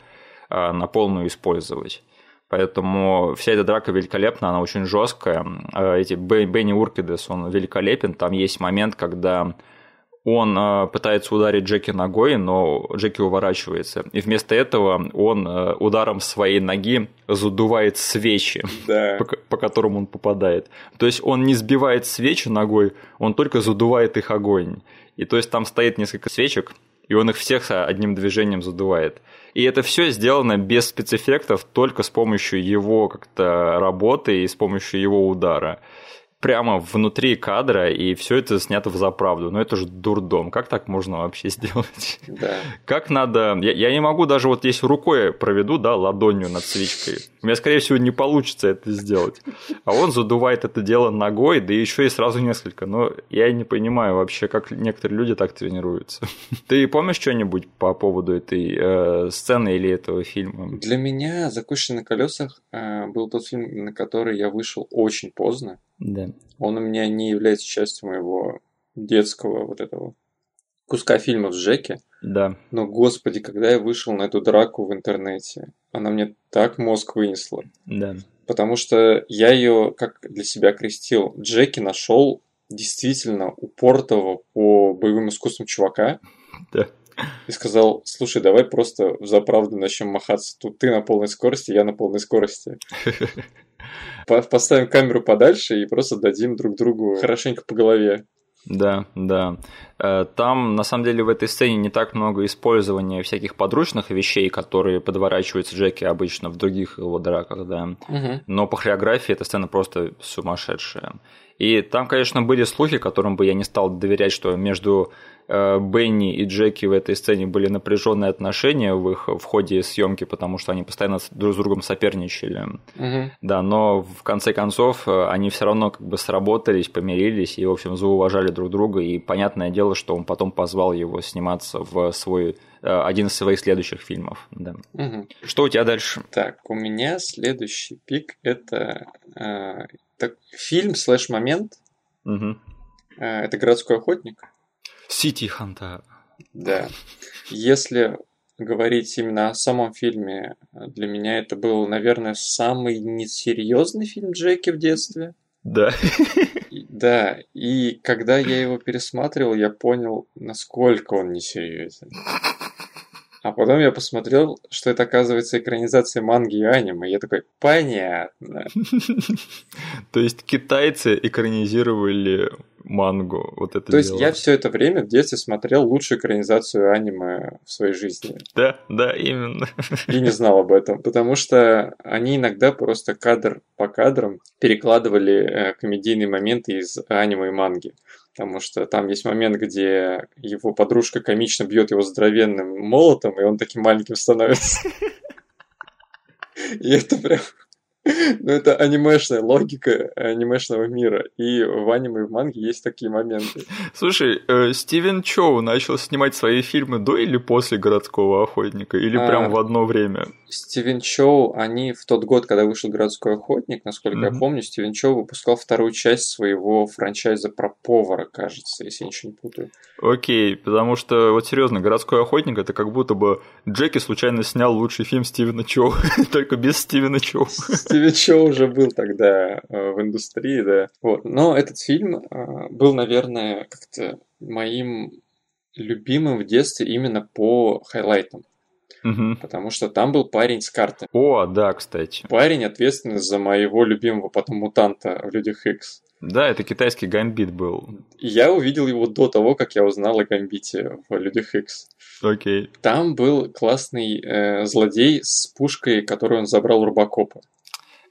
на полную использовать. Поэтому вся эта драка великолепна, она очень жесткая. А, эти Бенни Уркидес, он великолепен. Там есть момент, когда он э, пытается ударить Джеки ногой, но Джеки уворачивается. И вместо этого он э, ударом своей ноги задувает свечи, да. (laughs) по, по которым он попадает. То есть он не сбивает свечи ногой, он только задувает их огонь. И то есть там стоит несколько свечек, и он их всех одним движением задувает. И это все сделано без спецэффектов, только с помощью его как-то работы и с помощью его удара прямо внутри кадра, и все это снято в заправду. Но это же дурдом. Как так можно вообще сделать? Да. Как надо... Я, я не могу даже вот если рукой проведу, да, ладонью над свечкой. У меня, скорее всего, не получится это сделать. А он задувает это дело ногой, да еще и сразу несколько. Но я не понимаю вообще, как некоторые люди так тренируются. (laughs) Ты помнишь что-нибудь по поводу этой э, сцены или этого фильма? Для меня «Закушенный на колесах» э, был тот фильм, на который я вышел очень поздно. Да. Он у меня не является частью моего детского вот этого куска фильмов с Джеки. Да. Но, господи, когда я вышел на эту драку в интернете, она мне так мозг вынесла. Да. Потому что я ее, как для себя крестил, Джеки нашел действительно упортого по боевым искусствам чувака. Да. И сказал, слушай, давай просто за правду начнем махаться. Тут ты на полной скорости, я на полной скорости. (laughs) Поставим камеру подальше и просто дадим друг другу хорошенько по голове. Да, да. Э, там, на самом деле, в этой сцене не так много использования всяких подручных вещей, которые подворачиваются Джеки обычно в других его драках, да. Угу. Но по хореографии эта сцена просто сумасшедшая. И там, конечно, были слухи, которым бы я не стал доверять, что между э, Бенни и Джеки в этой сцене были напряженные отношения в их в ходе съемки, потому что они постоянно друг с другом соперничали. Угу. Да, но в конце концов э, они все равно как бы сработались, помирились и, в общем, зауважали друг друга. И понятное дело, что он потом позвал его сниматься в свой э, один из своих следующих фильмов. Да. Угу. Что у тебя дальше? Так, у меня следующий пик это э, так, фильм слэш момент. Угу. Э, это городской охотник. Сити Ханта. Да. Если говорить именно о самом фильме, для меня это был, наверное, самый несерьезный фильм Джеки в детстве. Да. И- Да, и когда я его пересматривал, я понял, насколько он несерьезен. А потом я посмотрел, что это, оказывается, экранизация манги и аниме. И я такой, понятно. (laughs) То есть китайцы экранизировали мангу. Вот это То есть я все это время в детстве смотрел лучшую экранизацию аниме в своей жизни. Да, да, именно. (laughs) И не знал об этом, потому что они иногда просто кадр по кадрам перекладывали э, комедийные моменты из аниме и манги. Потому что там есть момент, где его подружка комично бьет его здоровенным молотом, и он таким маленьким становится. (laughs) И это прям... Ну, это анимешная логика анимешного мира. И в аниме и в манге есть такие моменты. Слушай, э, Стивен Чоу начал снимать свои фильмы до или после «Городского охотника»? Или А. прям в одно время? Стивен Чоу, они в тот год, когда вышел «Городской охотник», насколько я Мгм. помню, Стивен Чоу выпускал вторую часть своего франчайза про повара, кажется, если я ничего не путаю. Окей, потому что, вот серьезно, «Городской охотник» это как будто бы Джеки случайно снял лучший фильм Стивена Чоу, (laughs) только без Стивена Чоу. Чоу уже был тогда э, в индустрии, да. Вот. Но этот фильм э, был, наверное, как-то моим любимым в детстве именно по хайлайтам. Мгм. Потому что там был парень с карты. О, да, кстати. Парень ответственный за моего любимого потом мутанта в Людях Икс. Да, это китайский гамбит был. Я увидел его до того, как я узнал о Гамбите в Людях Икс. Окей. Там был классный э, злодей с пушкой, которую он забрал у Рубакопа.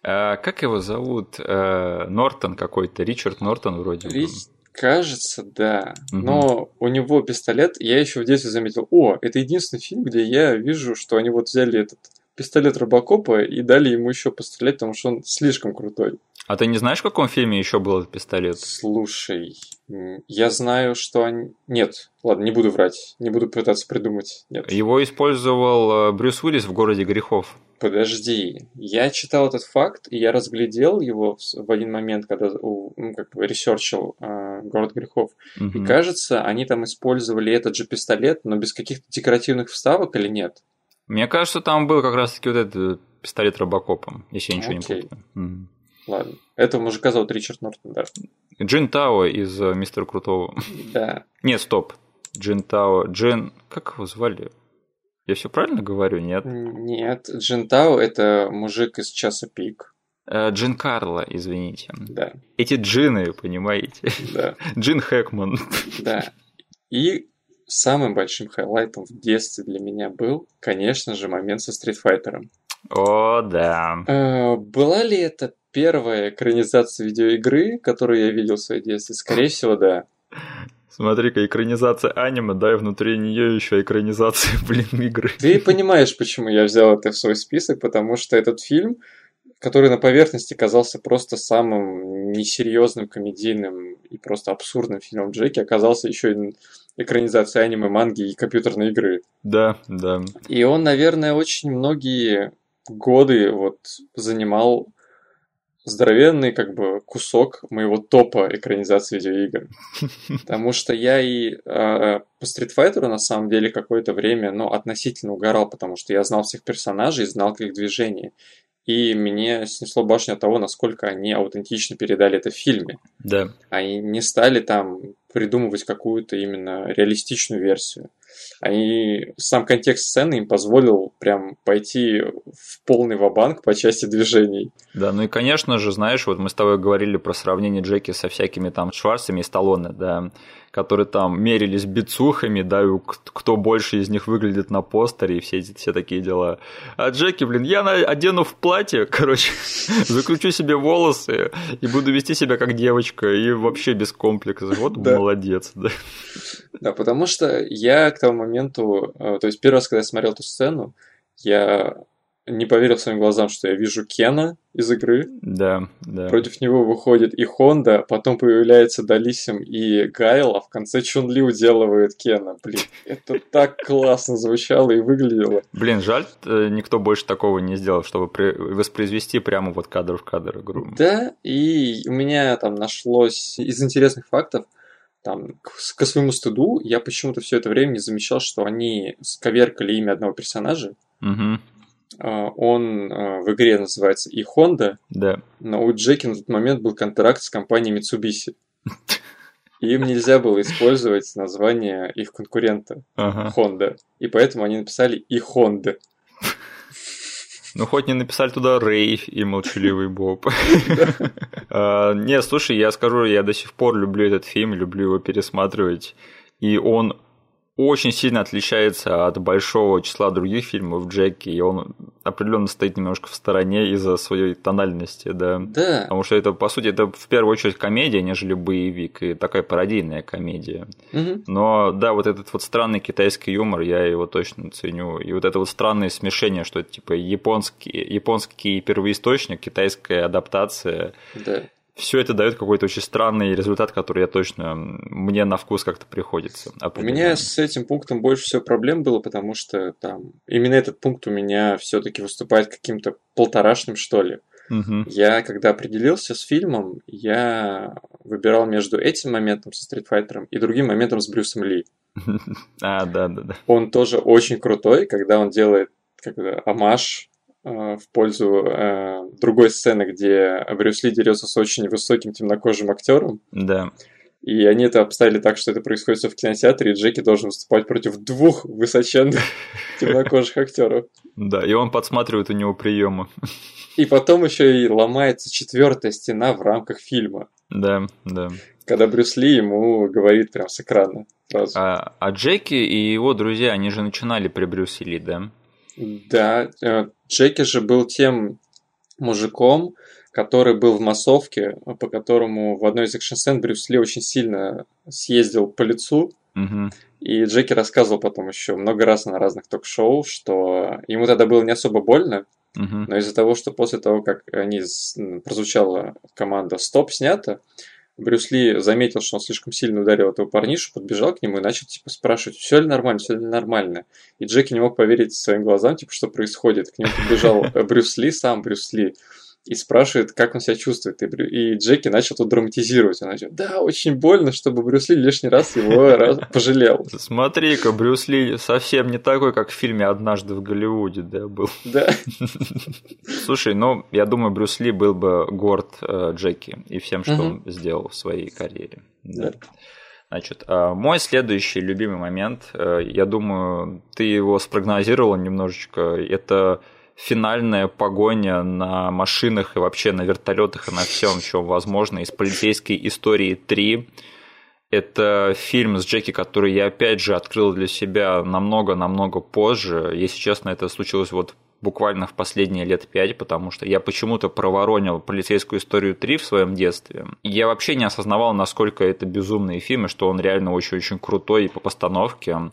А, как его зовут? Э, Нортон какой-то, Ричард Нортон вроде бы. Рич- Кажется, да. Мгм. Но у него пистолет, я еще в детстве заметил, о, это единственный фильм, где я вижу, что они вот взяли этот пистолет Робокопа и дали ему еще пострелять, потому что он слишком крутой. А ты не знаешь, в каком фильме еще был этот пистолет? Слушай, я знаю, что они... Нет, ладно, не буду врать, не буду пытаться придумать. Нет. Его использовал э, Брюс Уиллис в «Городе грехов». Подожди, я читал этот факт, и я разглядел его в, один момент, когда у- ну, как бы ресерчил э, «Город грехов». И Мгм. кажется, они там использовали этот же пистолет, но без каких-то декоративных вставок или нет? Мне кажется, там был как раз-таки вот этот э, пистолет Робокопом, если я ничего Окей. не путаю. Мгм. Ладно. Этого мужика зовут Ричард Нортон, да. Джин Тао из э, «Мистера Крутого». Да. Нет, стоп. Джин Тао. Джин... Как его звали? Я все правильно говорю, нет? Нет, Джинтао это мужик из часа пик. Э, Джин Карло, извините. Да, Эти джины, понимаете? да, (laughs) Джин Хэкман. да. И самым большим хайлайтом в детстве для меня был, конечно же, момент со стритфайтером. О, да. Э, Была ли это первая экранизация видеоигры, которую я видел в своем детстве? Скорее всего, да. Смотри-ка, экранизация аниме, да, и внутри нее еще экранизация, (laughs) блин, игры. Ты понимаешь, почему я взял это в свой список, потому что этот фильм который на поверхности казался просто самым несерьезным, комедийным и просто абсурдным фильмом Джеки, оказался еще и экранизацией аниме, манги и компьютерной игры. Да, да. И он, наверное, очень многие годы вот занимал здоровенный как бы кусок моего топа экранизации видеоигр. (laughs) Потому что я и э, по Street Fighter на самом деле какое-то время, ну, относительно угорал, потому что я знал всех персонажей, знал их движения. И мне снесло башню от того, насколько они аутентично передали это в фильме. Да. Они не стали там придумывать какую-то именно реалистичную версию. Они, сам контекст сцены им позволил прям пойти в полный вабанк по части движений. Да, ну и, конечно же, знаешь, вот мы с тобой говорили про сравнение Джеки со всякими там Шварцами и Сталлоне, да, которые там мерились бицухами, да, и кто больше из них выглядит на постере и все эти все такие дела. А Джеки, блин, я одену в платье, (laughs) короче, закручу себе волосы и буду вести себя как девочка и вообще без комплексов. Вот да. молодец, да. Да, потому что я к тому моменту, э, то есть первый раз, когда я смотрел эту сцену, я не поверил своим глазам, что я вижу Кена из игры. Да, да. Против него выходит и Хонда, потом появляется Далисим и Гайл, а в конце Чун Ли уделывает Кена. Блин, это так классно звучало и выглядело. Блин, жаль, э, никто больше такого не сделал, чтобы воспроизвести прямо вот кадр в кадр игру. Да, и у меня там нашлось из интересных фактов, там, к, к своему стыду, я почему-то все это время не замечал, что они сковеркали имя одного персонажа. Угу. Он а, в игре называется и Honda, да. но у Джеки на тот момент был контракт с компанией Mitsubishi. Им нельзя было использовать название их конкурента ага. Honda. И поэтому они написали и Honda. Ну, хоть не написали туда Рэй и молчаливый Боб. (laughs) А, не, слушай, я скажу, я до сих пор люблю этот фильм, люблю его пересматривать. И он очень сильно отличается от большого числа других фильмов Джеки, и он определенно стоит немножко в стороне из-за своей тональности, да. Да. Потому что это, по сути, это в первую очередь комедия, нежели боевик, и такая пародийная комедия. Угу. Но да, вот этот вот странный китайский юмор, я его точно ценю. И вот это вот странное смешение, что это типа японский, японский первоисточник, китайская адаптация. Да все это дает какой-то очень странный результат, который я точно мне на вкус как-то приходится. У меня с этим пунктом больше всего проблем было, потому что там именно этот пункт у меня все-таки выступает каким-то полторашным, что ли. Угу. Я, когда определился с фильмом, я выбирал между этим моментом со Street Fighter и другим моментом с Брюсом Ли. (laughs) А, да, да, да. Он тоже очень крутой, когда он делает как амаш в пользу э, другой сцены, где Брюс Ли дерется с очень высоким темнокожим актером. Да. И они это обставили так, что это происходит все в кинотеатре, и Джеки должен выступать против двух высоченных (laughs) темнокожих актеров. Да, и он подсматривает у него приемы. И потом еще и ломается четвертая стена в рамках фильма. Да, да. Когда Брюс Ли ему говорит прям с экрана. А, а Джеки и его друзья, они же начинали при Брюсе Ли, да? Да, э, Джеки же был тем мужиком, который был в массовке, по которому в одной из экшн-сцен Брюс Ли очень сильно съездил по лицу. Угу. И Джеки рассказывал потом еще много раз на разных ток-шоу, что ему тогда было не особо больно, угу. но из-за того, что после того, как они прозвучала команда «Стоп» снята, Брюс Ли заметил, что он слишком сильно ударил этого парнишу, подбежал к нему и начал типа спрашивать, все ли нормально, все ли нормально. И Джеки не мог поверить своим глазам, типа, что происходит. К нему подбежал Брюс Ли, сам Брюс Ли, и спрашивает, как он себя чувствует. И, Брю... и Джеки начал тут драматизировать. Он начал, да, очень больно, чтобы Брюс Ли лишний раз его раз пожалел. Смотри-ка, Брюс Ли совсем не такой, как в фильме «Однажды в Голливуде», да, был. Да. Слушай, ну, я думаю, Брюс Ли был бы горд э, Джеки и всем, что угу. он сделал в своей карьере. Да. Значит, а, мой следующий любимый момент, э, я думаю, ты его спрогнозировал немножечко, это финальная погоня на машинах и вообще на вертолетах и на всем, чем возможно, из полицейской истории 3. Это фильм с Джеки, который я опять же открыл для себя намного-намного позже. Если честно, это случилось вот буквально в последние лет пять, потому что я почему-то проворонил полицейскую историю 3 в своем детстве. Я вообще не осознавал, насколько это безумный фильм, и что он реально очень-очень крутой и по постановке.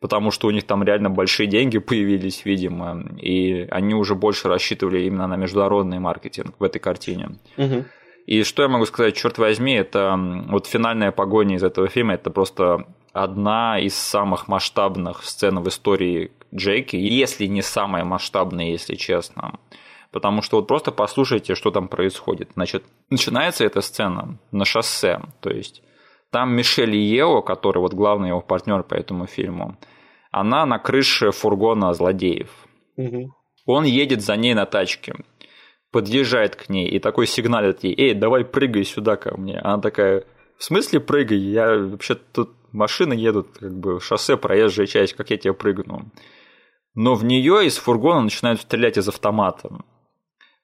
Потому что у них там реально большие деньги (laughs) появились, видимо, и они уже больше рассчитывали именно на международный маркетинг в этой картине. Угу. И что я могу сказать, черт возьми, это вот финальная погоня из этого фильма, это просто одна из самых масштабных сцен в истории Джеки, если не самая масштабная, если честно. Потому что вот просто послушайте, что там происходит. Значит, начинается эта сцена на шоссе, то есть там Мишель Ео, который вот главный его партнер по этому фильму, она на крыше фургона злодеев. Угу. Он едет за ней на тачке, подъезжает к ней и такой сигналит ей, эй, давай прыгай сюда ко мне. Она такая, в смысле прыгай? Я вообще тут машины едут, как бы шоссе, проезжая часть, как я тебе прыгну? Но в нее из фургона начинают стрелять из автомата.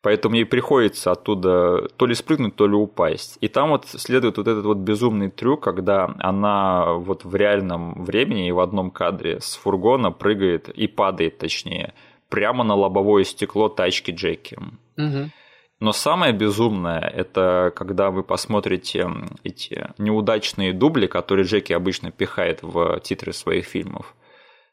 Поэтому ей приходится оттуда то ли спрыгнуть, то ли упасть. И там вот следует вот этот вот безумный трюк, когда она вот в реальном времени и в одном кадре с фургона прыгает и падает, точнее, прямо на лобовое стекло тачки Джеки. Угу. Но самое безумное – это когда вы посмотрите эти неудачные дубли, которые Джеки обычно пихает в титры своих фильмов.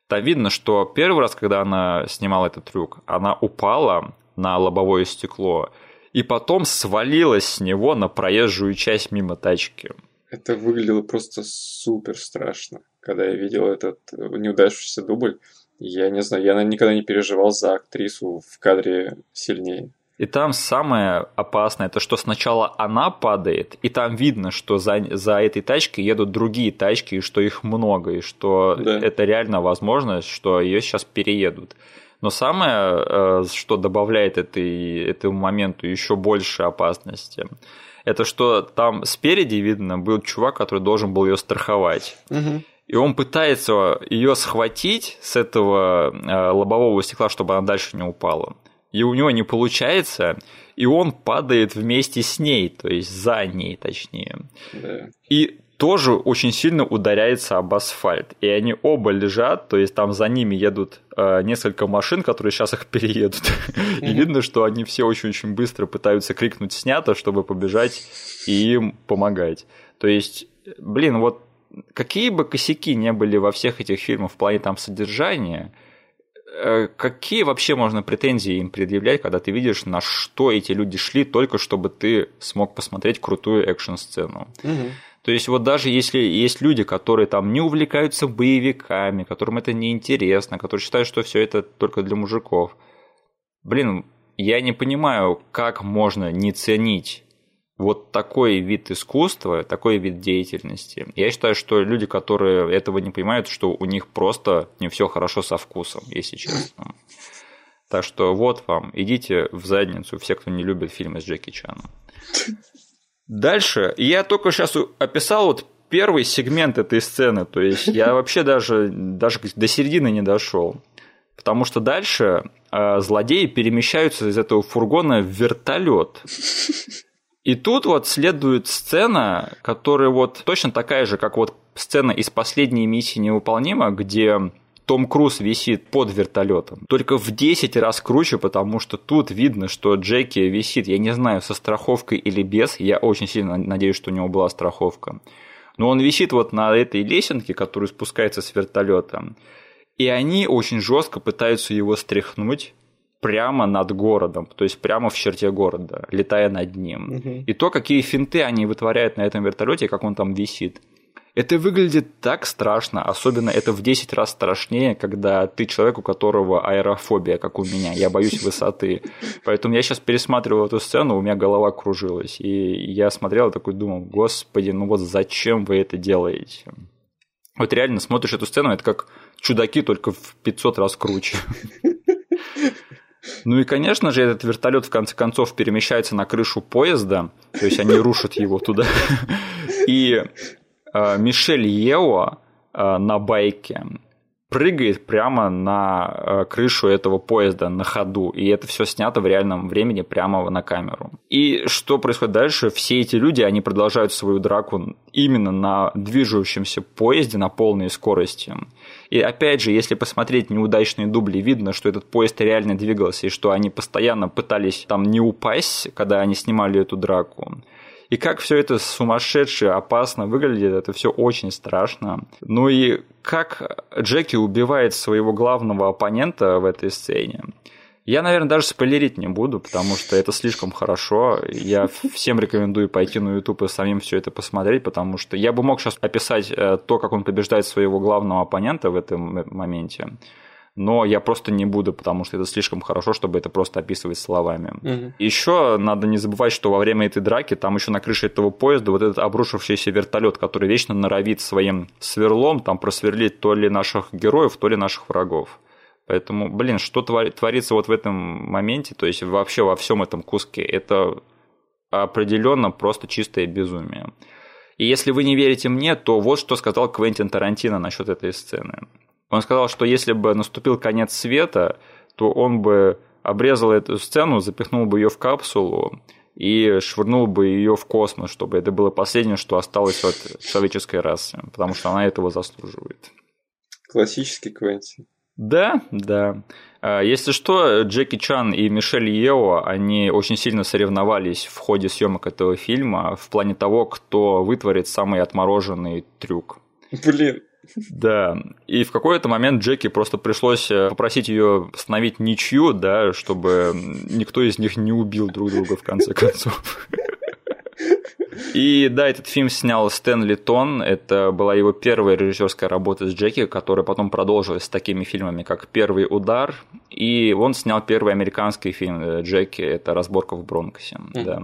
Там видно, что первый раз, когда она снимала этот трюк, она упала на лобовое стекло и потом свалилась с него на проезжую часть мимо тачки. Это выглядело просто супер страшно, когда я видел этот неудавшийся дубль. Я не знаю, я никогда не переживал за актрису в кадре сильнее. И там самое опасное, это что сначала она падает, и там видно, что за, за этой тачкой едут другие тачки, и что их много, и что Да. это реально возможность, что ее сейчас переедут. Но самое, э, что добавляет этой, этому моменту еще больше опасности, это что там спереди видно был чувак, который должен был ее страховать. Угу. И он пытается ее схватить с этого э, лобового стекла, чтобы она дальше не упала. И у него не получается, и он падает вместе с ней, то есть за ней точнее. Да. И тоже очень сильно ударяется об асфальт. И они оба лежат, то есть там за ними едут э, несколько машин, которые сейчас их (laughs) переедут. И Мгм. видно, что они все очень-очень быстро пытаются крикнуть «снято», чтобы побежать и им помогать. То есть, блин, вот какие бы косяки не были во всех этих фильмах в плане там содержания, э, какие вообще можно претензии им предъявлять, когда ты видишь, на что эти люди шли, только чтобы ты смог посмотреть крутую экшн-сцену. Мгм. То есть вот даже если есть люди, которые там не увлекаются боевиками, которым это неинтересно, которые считают, что все это только для мужиков, блин, я не понимаю, как можно не ценить вот такой вид искусства, такой вид деятельности. Я считаю, что люди, которые этого не понимают, что у них просто не все хорошо со вкусом, если честно. Так что вот вам, идите в задницу, все, кто не любит фильмы с Джеки Чаном. Дальше, я только сейчас описал вот первый сегмент этой сцены, то есть я (laughs) вообще даже, даже до середины не дошел. Потому что дальше э, злодеи перемещаются из этого фургона в вертолет. (laughs) И тут вот следует сцена, которая вот точно такая же, как вот сцена из последней миссии невыполнима, где Том Круз висит под вертолетом. Только в 10 раз круче, потому что тут видно, что Джеки висит, я не знаю, со страховкой или без. Я очень сильно надеюсь, что у него была страховка. Но он висит вот на этой лесенке, которая спускается с вертолета. И они очень жестко пытаются его стряхнуть прямо над городом, то есть прямо в черте города, летая над ним. Мгм. И то, какие финты они вытворяют на этом вертолете, как он там висит. Это выглядит так страшно, особенно это в 10 раз страшнее, когда ты человек, у которого аэрофобия, как у меня, я боюсь высоты. Поэтому я сейчас пересматривал эту сцену, у меня голова кружилась, и я смотрел и такой думал, господи, ну вот зачем вы это делаете? Вот реально смотришь эту сцену, это как чудаки, только в 500 раз круче. Ну и, конечно же, этот вертолет в конце концов перемещается на крышу поезда, то есть они рушат его туда. И Мишель Ео э, на байке прыгает прямо на э, крышу этого поезда на ходу, и это все снято в реальном времени прямо на камеру. И что происходит дальше? Все эти люди, они продолжают свою драку именно на движущемся поезде на полной скорости. И опять же, если посмотреть неудачные дубли, видно, что этот поезд реально двигался, и что они постоянно пытались там не упасть, когда они снимали эту драку. И как все это сумасшедше, опасно выглядит, это все очень страшно. Ну и как Джеки убивает своего главного оппонента в этой сцене. Я, наверное, даже спойлерить не буду, потому что это слишком хорошо. Я всем рекомендую пойти на YouTube и самим все это посмотреть, потому что я бы мог сейчас описать э, то, как он побеждает своего главного оппонента в этом моменте но я просто не буду, потому что это слишком хорошо, чтобы это просто описывать словами. Угу. Еще надо не забывать, что во время этой драки там еще на крыше этого поезда вот этот обрушившийся вертолет, который вечно норовит своим сверлом там просверлить то ли наших героев, то ли наших врагов. Поэтому, блин, что творится вот в этом моменте, то есть вообще во всем этом куске, это определенно просто чистое безумие. И если вы не верите мне, то вот что сказал Квентин Тарантино насчет этой сцены. Он сказал, что если бы наступил конец света, то он бы обрезал эту сцену, запихнул бы ее в капсулу и швырнул бы ее в космос, чтобы это было последнее, что осталось от человеческой расы, потому что она этого заслуживает. Классический Квентин. Да, да. А, если что, Джеки Чан и Мишель Ео, они очень сильно соревновались в ходе съемок этого фильма в плане того, кто вытворит самый отмороженный трюк. Блин, да, и в какой-то момент Джеки просто пришлось э, попросить ее остановить ничью, да, чтобы никто из них не убил друг друга в конце (laughs) концов. И да, этот фильм снял Стэнли Тон. Это была его первая режиссерская работа с Джеки, которая потом продолжилась с такими фильмами, как «Первый удар». И он снял первый американский фильм э, Джеки, это «Разборка в Бронксе». Mm-hmm. Да.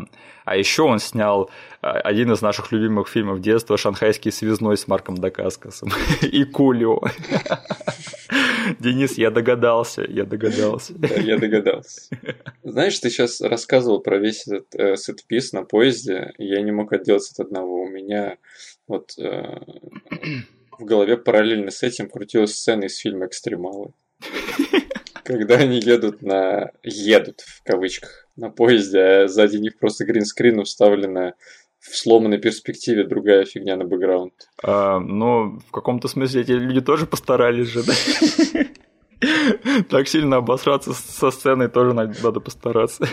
А еще он снял а, один из наших любимых фильмов детства «Шанхайский связной» с Марком Дакаскасом (laughs) и Кулио. (laughs) Денис, я догадался, я догадался. Да, я догадался. Знаешь, ты сейчас рассказывал про весь этот э, сетпис на поезде, и я не мог отделаться от одного. У меня вот э, в голове параллельно с этим крутилась сцена из фильма «Экстремалы». (laughs) Когда они едут на... едут, в кавычках, на поезде, а сзади них просто гринскрин вставлена в сломанной перспективе другая фигня на бэкграунд. А, ну, в каком-то смысле эти люди тоже постарались же, да? (laughs) Так сильно обосраться со сценой тоже надо постараться.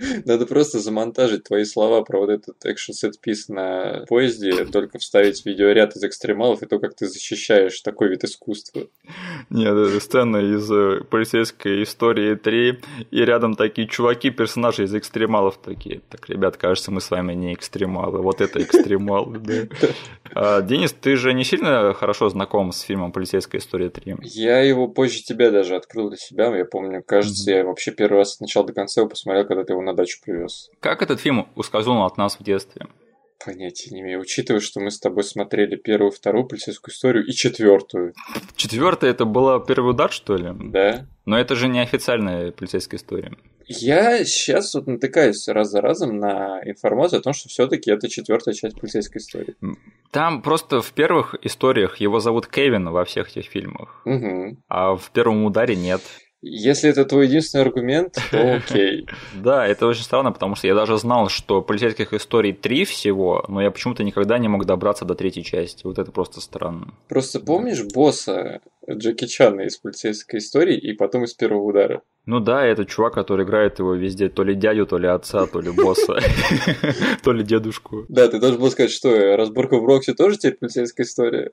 (laughs) Надо просто замонтажить твои слова про вот этот экшен сет пис на поезде, только вставить видеоряд из экстремалов и то, как ты защищаешь такой вид искусства. Нет, это сцена из э, полицейской истории 3, и рядом такие чуваки, персонажи из экстремалов такие. Так, ребят, кажется, мы с вами не экстремалы. Вот это экстремалы, да. А, Денис, ты же не сильно хорошо знаком с фильмом «Полицейская история 3»? Я его позже тебя даже открыл для себя. Я помню, кажется, я вообще первый раз с начала до конца его посмотрел, когда ты его на дачу привез. Как этот фильм ускользнул от нас в детстве? Понятия не имею. Учитывая, что мы с тобой смотрели первую, вторую полицейскую историю и четвертую. Четвертая это была первый удар, что ли? Да. Но это же не официальная полицейская история. Я сейчас вот натыкаюсь раз за разом на информацию о том, что все-таки это четвертая часть полицейской истории. Там просто в первых историях его зовут Кевин во всех этих фильмах, угу. а в первом ударе нет. Если это твой единственный аргумент, то (laughs) окей. Да, это очень странно, потому что я даже знал, что полицейских историй три всего, но я почему-то никогда не мог добраться до третьей части. Вот это просто странно. Просто помнишь босса Джеки Чана из полицейской истории и потом из первого удара? Ну да, это чувак, который играет его везде, то ли дядю, то ли отца, то ли босса, (laughs) (laughs) то ли дедушку. Да, ты должен был сказать, что разборка в Роксе тоже теперь полицейская история.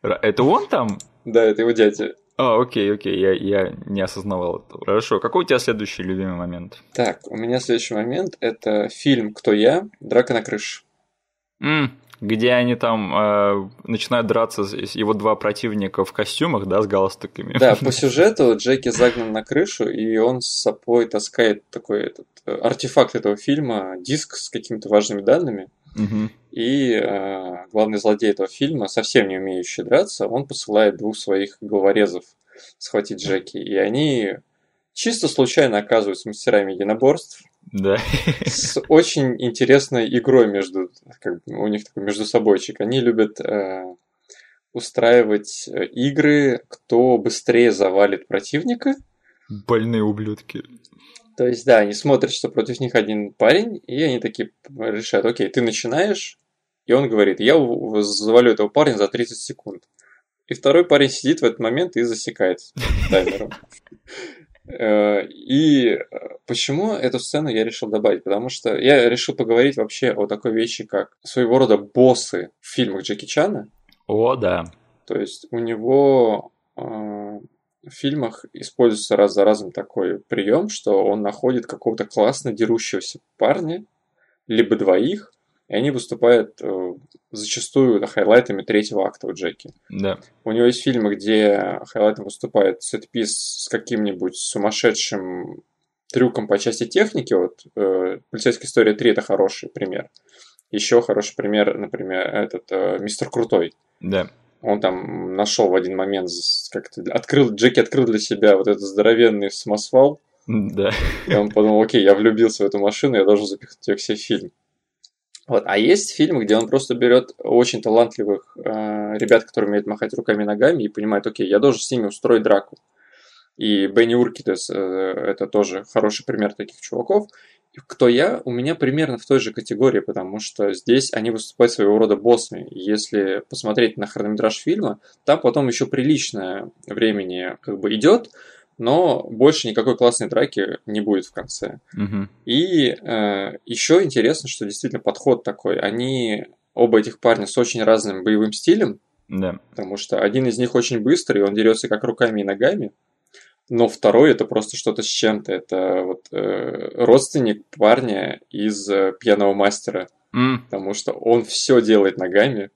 Это он там? Да, это его дядя. А, окей, окей, я, я не осознавал этого. Хорошо, какой у тебя следующий любимый момент? Так, у меня следующий момент – это фильм «Кто я?» «Драка на крыше». Mm, где они там э, начинают драться, его два противника в костюмах, да, с галстуками. Да, (laughs) по сюжету Джеки загнан на крышу, и он с собой таскает такой этот, э, артефакт этого фильма, диск с какими-то важными данными. Угу. И э, главный злодей этого фильма, совсем не умеющий драться, он посылает двух своих головорезов схватить Джеки. И они чисто случайно оказываются мастерами единоборств. Да. С очень интересной игрой между... Как, у них такой между собойчик. Они любят э, устраивать э, игры, кто быстрее завалит противника. Больные ублюдки. То есть, да, они смотрят, что против них один парень, и они такие решают, окей, ты начинаешь, и он говорит, я завалю этого парня за 30 секунд. И второй парень сидит в этот момент и засекает (laughs) таймером. Э, и почему эту сцену я решил добавить? Потому что я решил поговорить вообще о такой вещи, как своего рода боссы в фильмах Джеки Чана. О, да. То есть у него э, в фильмах используется раз за разом такой прием, что он находит какого-то классно дерущегося парня, либо двоих, и они выступают э, зачастую хайлайтами третьего акта у Джеки. Да. У него есть фильмы, где хайлайтом выступает сетпис с каким-нибудь сумасшедшим трюком по части техники. Вот э, «Полицейская история 3» — это хороший пример. Еще хороший пример, например, этот э, «Мистер Крутой». Да. Он там нашел в один момент, как-то открыл, Джеки открыл для себя вот этот здоровенный самосвал, Да. и он подумал, окей, я влюбился в эту машину, я должен запихнуть ее к себе в фильм. Вот. А есть фильмы, где он просто берет очень талантливых э, ребят, которые умеют махать руками и ногами, и понимает, окей, я должен с ними устроить драку. И Бенни Уркидес э, это тоже хороший пример таких чуваков. Кто я? У меня примерно в той же категории, потому что здесь они выступают своего рода боссами. Если посмотреть на хронометраж фильма, там потом еще приличное времени как бы идет, но больше никакой классной драки не будет в конце. Мгм. И э, еще интересно, что действительно подход такой. Они оба этих парня с очень разным боевым стилем, Да. потому что один из них очень быстрый, он дерется как руками и ногами, но второй это просто что-то с чем-то. Это вот э, родственник парня из э, пьяного мастера, М, потому что он все делает ногами.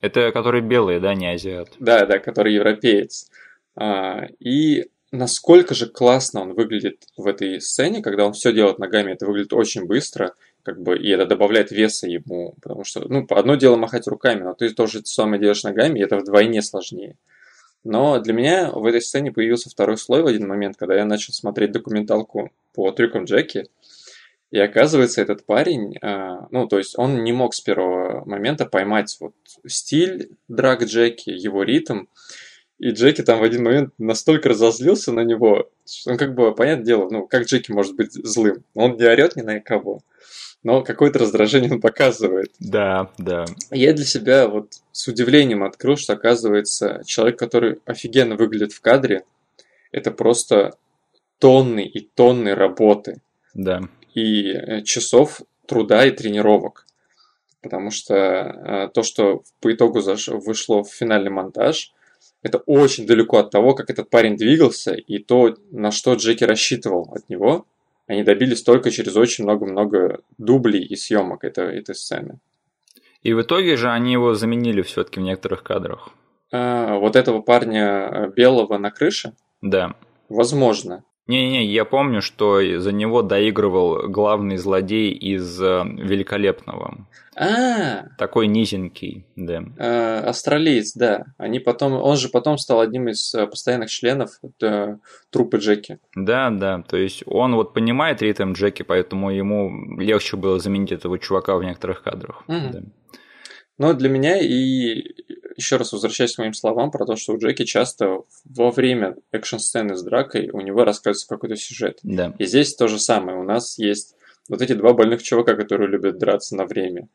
Это который белый, да, не азиат. Да, да, который европеец. А, и насколько же классно он выглядит в этой сцене, когда он все делает ногами, это выглядит очень быстро, как бы, и это добавляет веса ему, потому что, ну, одно дело махать руками, но ты тоже самое делаешь ногами, и это вдвойне сложнее. Но для меня в этой сцене появился второй слой в один момент, когда я начал смотреть документалку по трюкам Джеки, и оказывается, этот парень, а, ну, то есть он не мог с первого момента поймать вот стиль драк Джеки, его ритм, и Джеки там в один момент настолько разозлился на него, что он как бы, понятное дело, ну, как Джеки может быть злым? Он не орет ни на кого, но какое-то раздражение он показывает. Да, да. Я для себя вот с удивлением открыл, что оказывается человек, который офигенно выглядит в кадре, это просто тонны и тонны работы Да. и э, часов труда и тренировок. Потому что э, то, что по итогу вышло в финальный монтаж, это очень далеко от того, как этот парень двигался, и то, на что Джеки рассчитывал от него, они добились только через очень много-много дублей и съемок этой, этой сцены. И в итоге же они его заменили все-таки в некоторых кадрах. А, вот этого парня э, белого на крыше, Да. возможно. Не-не-не, я помню, что за него доигрывал главный злодей из э, Великолепного. А, Такой низенький, да. э, австралиец, да. Они потом, он же потом стал одним из э, постоянных членов э, труппы Джеки. Да, да, то есть он вот понимает ритм Джеки, поэтому ему легче было заменить этого чувака в некоторых кадрах. Мгм. Да. Но для меня и еще раз возвращаясь к моим словам про то, что у Джеки часто во время экшн-сцены с дракой у него рассказывается какой-то сюжет. Да. И здесь то же самое. У нас есть вот эти два больных чувака, которые любят драться на время.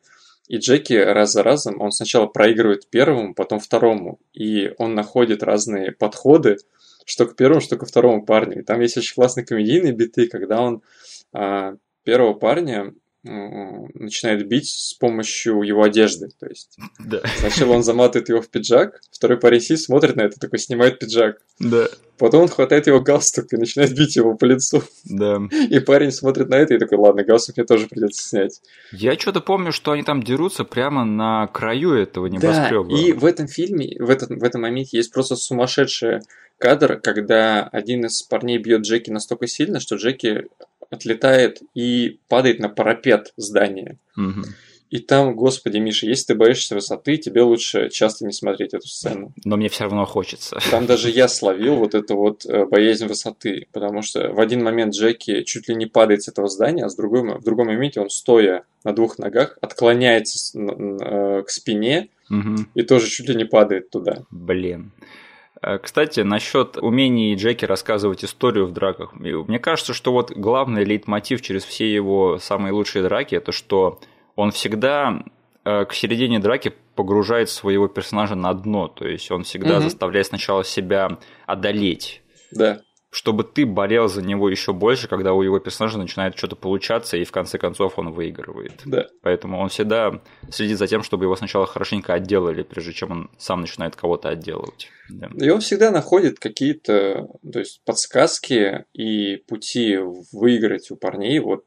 И Джеки раз за разом, он сначала проигрывает первому, потом второму. И он находит разные подходы, что к первому, что ко второму парню. И там есть очень классные комедийные биты, когда он а, первого парня начинает бить с помощью его одежды. То есть (laughs) Да. сначала он заматывает его в пиджак, второй парень сидит, смотрит на это, такой снимает пиджак. Да. Потом он хватает его галстук и начинает бить его по лицу. Да. (laughs) И парень смотрит на это и такой, ладно, галстук мне тоже придется снять. Я что-то помню, что они там дерутся прямо на краю этого Да, небоскреба. и в этом фильме, в этом, в этом моменте есть просто сумасшедший кадр, когда один из парней бьет Джеки настолько сильно, что Джеки отлетает и падает на парапет здания. Мгм. И там, господи, Миша, если ты боишься высоты, тебе лучше часто не смотреть эту сцену. Но мне все равно хочется. Там даже я словил вот эту вот э, боязнь высоты, потому что в один момент Джеки чуть ли не падает с этого здания, а с другой, в другом моменте он, стоя на двух ногах, отклоняется э, к спине Мгм. и тоже чуть ли не падает туда. Блин. Э, Кстати, насчет умений Джеки рассказывать историю в драках. Мне кажется, что вот главный лейтмотив через все его самые лучшие драки это что он всегда э, к середине драки погружает своего персонажа на дно. То есть он всегда Мгм. заставляет сначала себя одолеть. Да. Чтобы ты болел за него еще больше, когда у его персонажа начинает что-то получаться, и в конце концов он выигрывает. Да. Поэтому он всегда следит за тем, чтобы его сначала хорошенько отделали, прежде чем он сам начинает кого-то отделывать. Да. И он всегда находит какие-то то есть, подсказки и пути выиграть у парней. Вот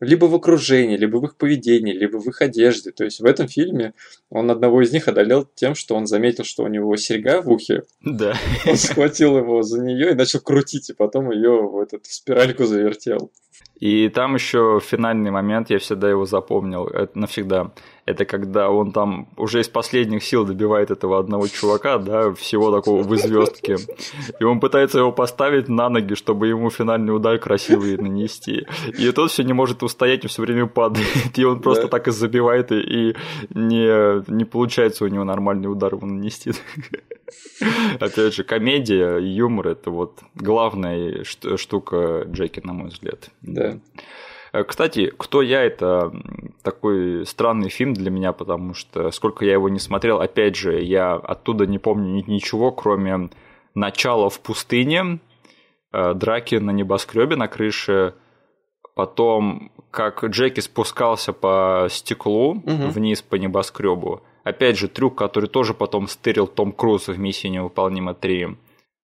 либо в окружении, либо в их поведении, либо в их одежде. То есть в этом фильме он одного из них одолел тем, что он заметил, что у него серьга в ухе. Да. Он схватил его за нее и начал крутить, и потом ее в этот спиральку завертел. И там еще финальный момент, я всегда его запомнил, это навсегда. Это когда он там уже из последних сил добивает этого одного чувака, да, всего такого в звездке. И он пытается его поставить на ноги, чтобы ему финальный удар красивый нанести. И тот все не может устоять, и все время падает. И он просто да. так и забивает, и, и не, не получается у него нормальный удар ему нанести. Опять же, комедия, юмор это вот главная штука Джеки, на мой взгляд. Да. Э, кстати, «Кто я» — это такой странный фильм для меня, потому что сколько я его не смотрел, опять же, я оттуда не помню ничего, кроме начала в пустыне, э, драки на небоскребе на крыше, потом как Джеки спускался по стеклу угу. вниз по небоскребу. Опять же, трюк, который тоже потом стырил Том Круз в «Миссии невыполнима 3».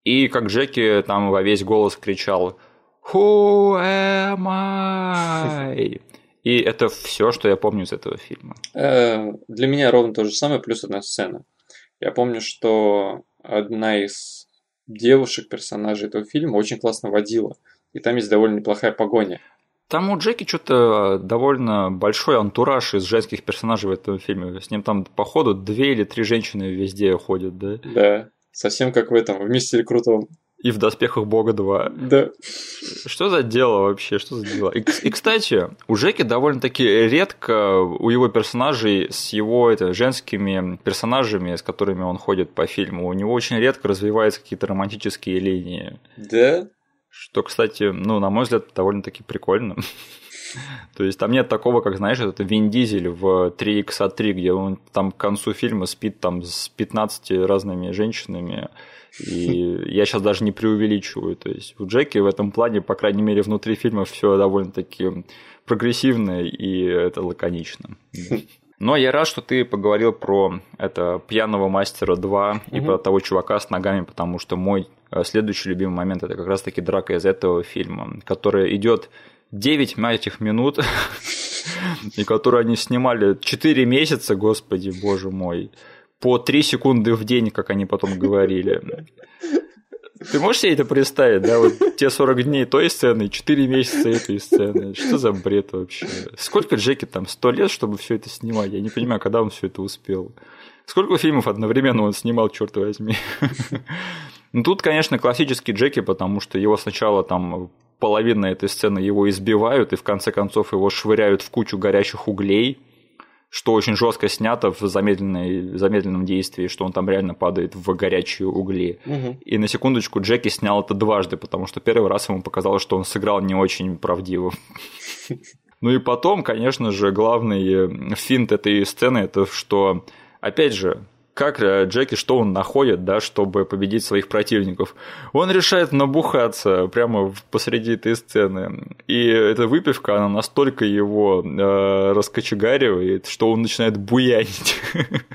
И как Джеки там во весь голос кричал «Who am I?» (laughs) И это все, что я помню из этого фильма. Э, для меня ровно то же самое, плюс одна сцена. Я помню, что одна из девушек, персонажей этого фильма, очень классно водила. И там есть довольно неплохая погоня. Там у Джеки что-то довольно большой антураж из женских персонажей в этом фильме. С ним там, походу, две или три женщины везде ходят, да? Да, совсем как в этом, в «Мистере Крутом». И в «Доспехах Бога 2». Да. Что за дело вообще, что за дело? И, и кстати, у Джеки довольно-таки редко у его персонажей с его это, женскими персонажами, с которыми он ходит по фильму, у него очень редко развиваются какие-то романтические линии. Да? Что, кстати, ну, на мой взгляд, довольно-таки прикольно. (laughs) То есть там нет такого, как, знаешь, это Вин Дизель в 3x3, где он там к концу фильма спит там с 15 разными женщинами. И я сейчас даже не преувеличиваю. То есть у Джеки в этом плане, по крайней мере, внутри фильма все довольно-таки прогрессивно и это лаконично. Но я рад, что ты поговорил про это пьяного мастера 2 и угу. про того чувака с ногами, потому что мой э, следующий любимый момент это как раз-таки драка из этого фильма, которая идет 9 этих минут, (laughs) и которую они снимали 4 месяца, господи, боже мой, по 3 секунды в день, как они потом говорили. Ты можешь себе это представить, да? Вот те 40 дней той сцены, 4 месяца этой сцены. Что за бред вообще? Сколько Джеки там? 100 лет, чтобы все это снимать? Я не понимаю, когда он все это успел. Сколько фильмов одновременно он снимал, черт возьми. Ну, тут, конечно, классический Джеки, потому что его сначала там половина этой сцены его избивают, и в конце концов его швыряют в кучу горящих углей что очень жестко снято в замедленной, замедленном действии, что он там реально падает в горячие угли. Угу. И на секундочку Джеки снял это дважды, потому что первый раз ему показалось, что он сыграл не очень правдиво. (laughs) Ну и потом, конечно же, главный финт этой сцены это что, опять же, как э, Джеки, что он находит, да, чтобы победить своих противников. Он решает набухаться прямо посреди этой сцены. И эта выпивка, она настолько его э, раскочегаривает, что он начинает буянить.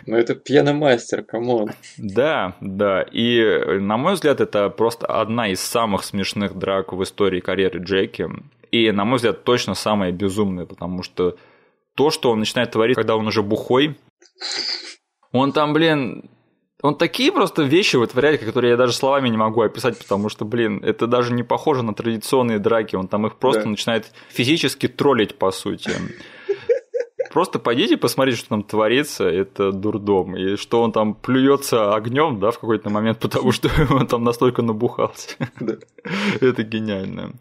Ну это пьяный мастер, come on. Да, да. И, на мой взгляд, это просто одна из самых смешных драк в истории карьеры Джеки. И, на мой взгляд, точно самая безумная, потому что то, что он начинает творить, когда он уже бухой, он там, блин, он такие просто вещи вытворяет, которые я даже словами не могу описать, потому что, блин, это даже не похоже на традиционные драки. Он там их просто да. начинает физически троллить, по сути. Просто пойдите посмотрите, что там творится, это дурдом. И что он там плюется огнем, да, в какой-то момент, потому что (laughs) он там настолько набухался. Это гениально.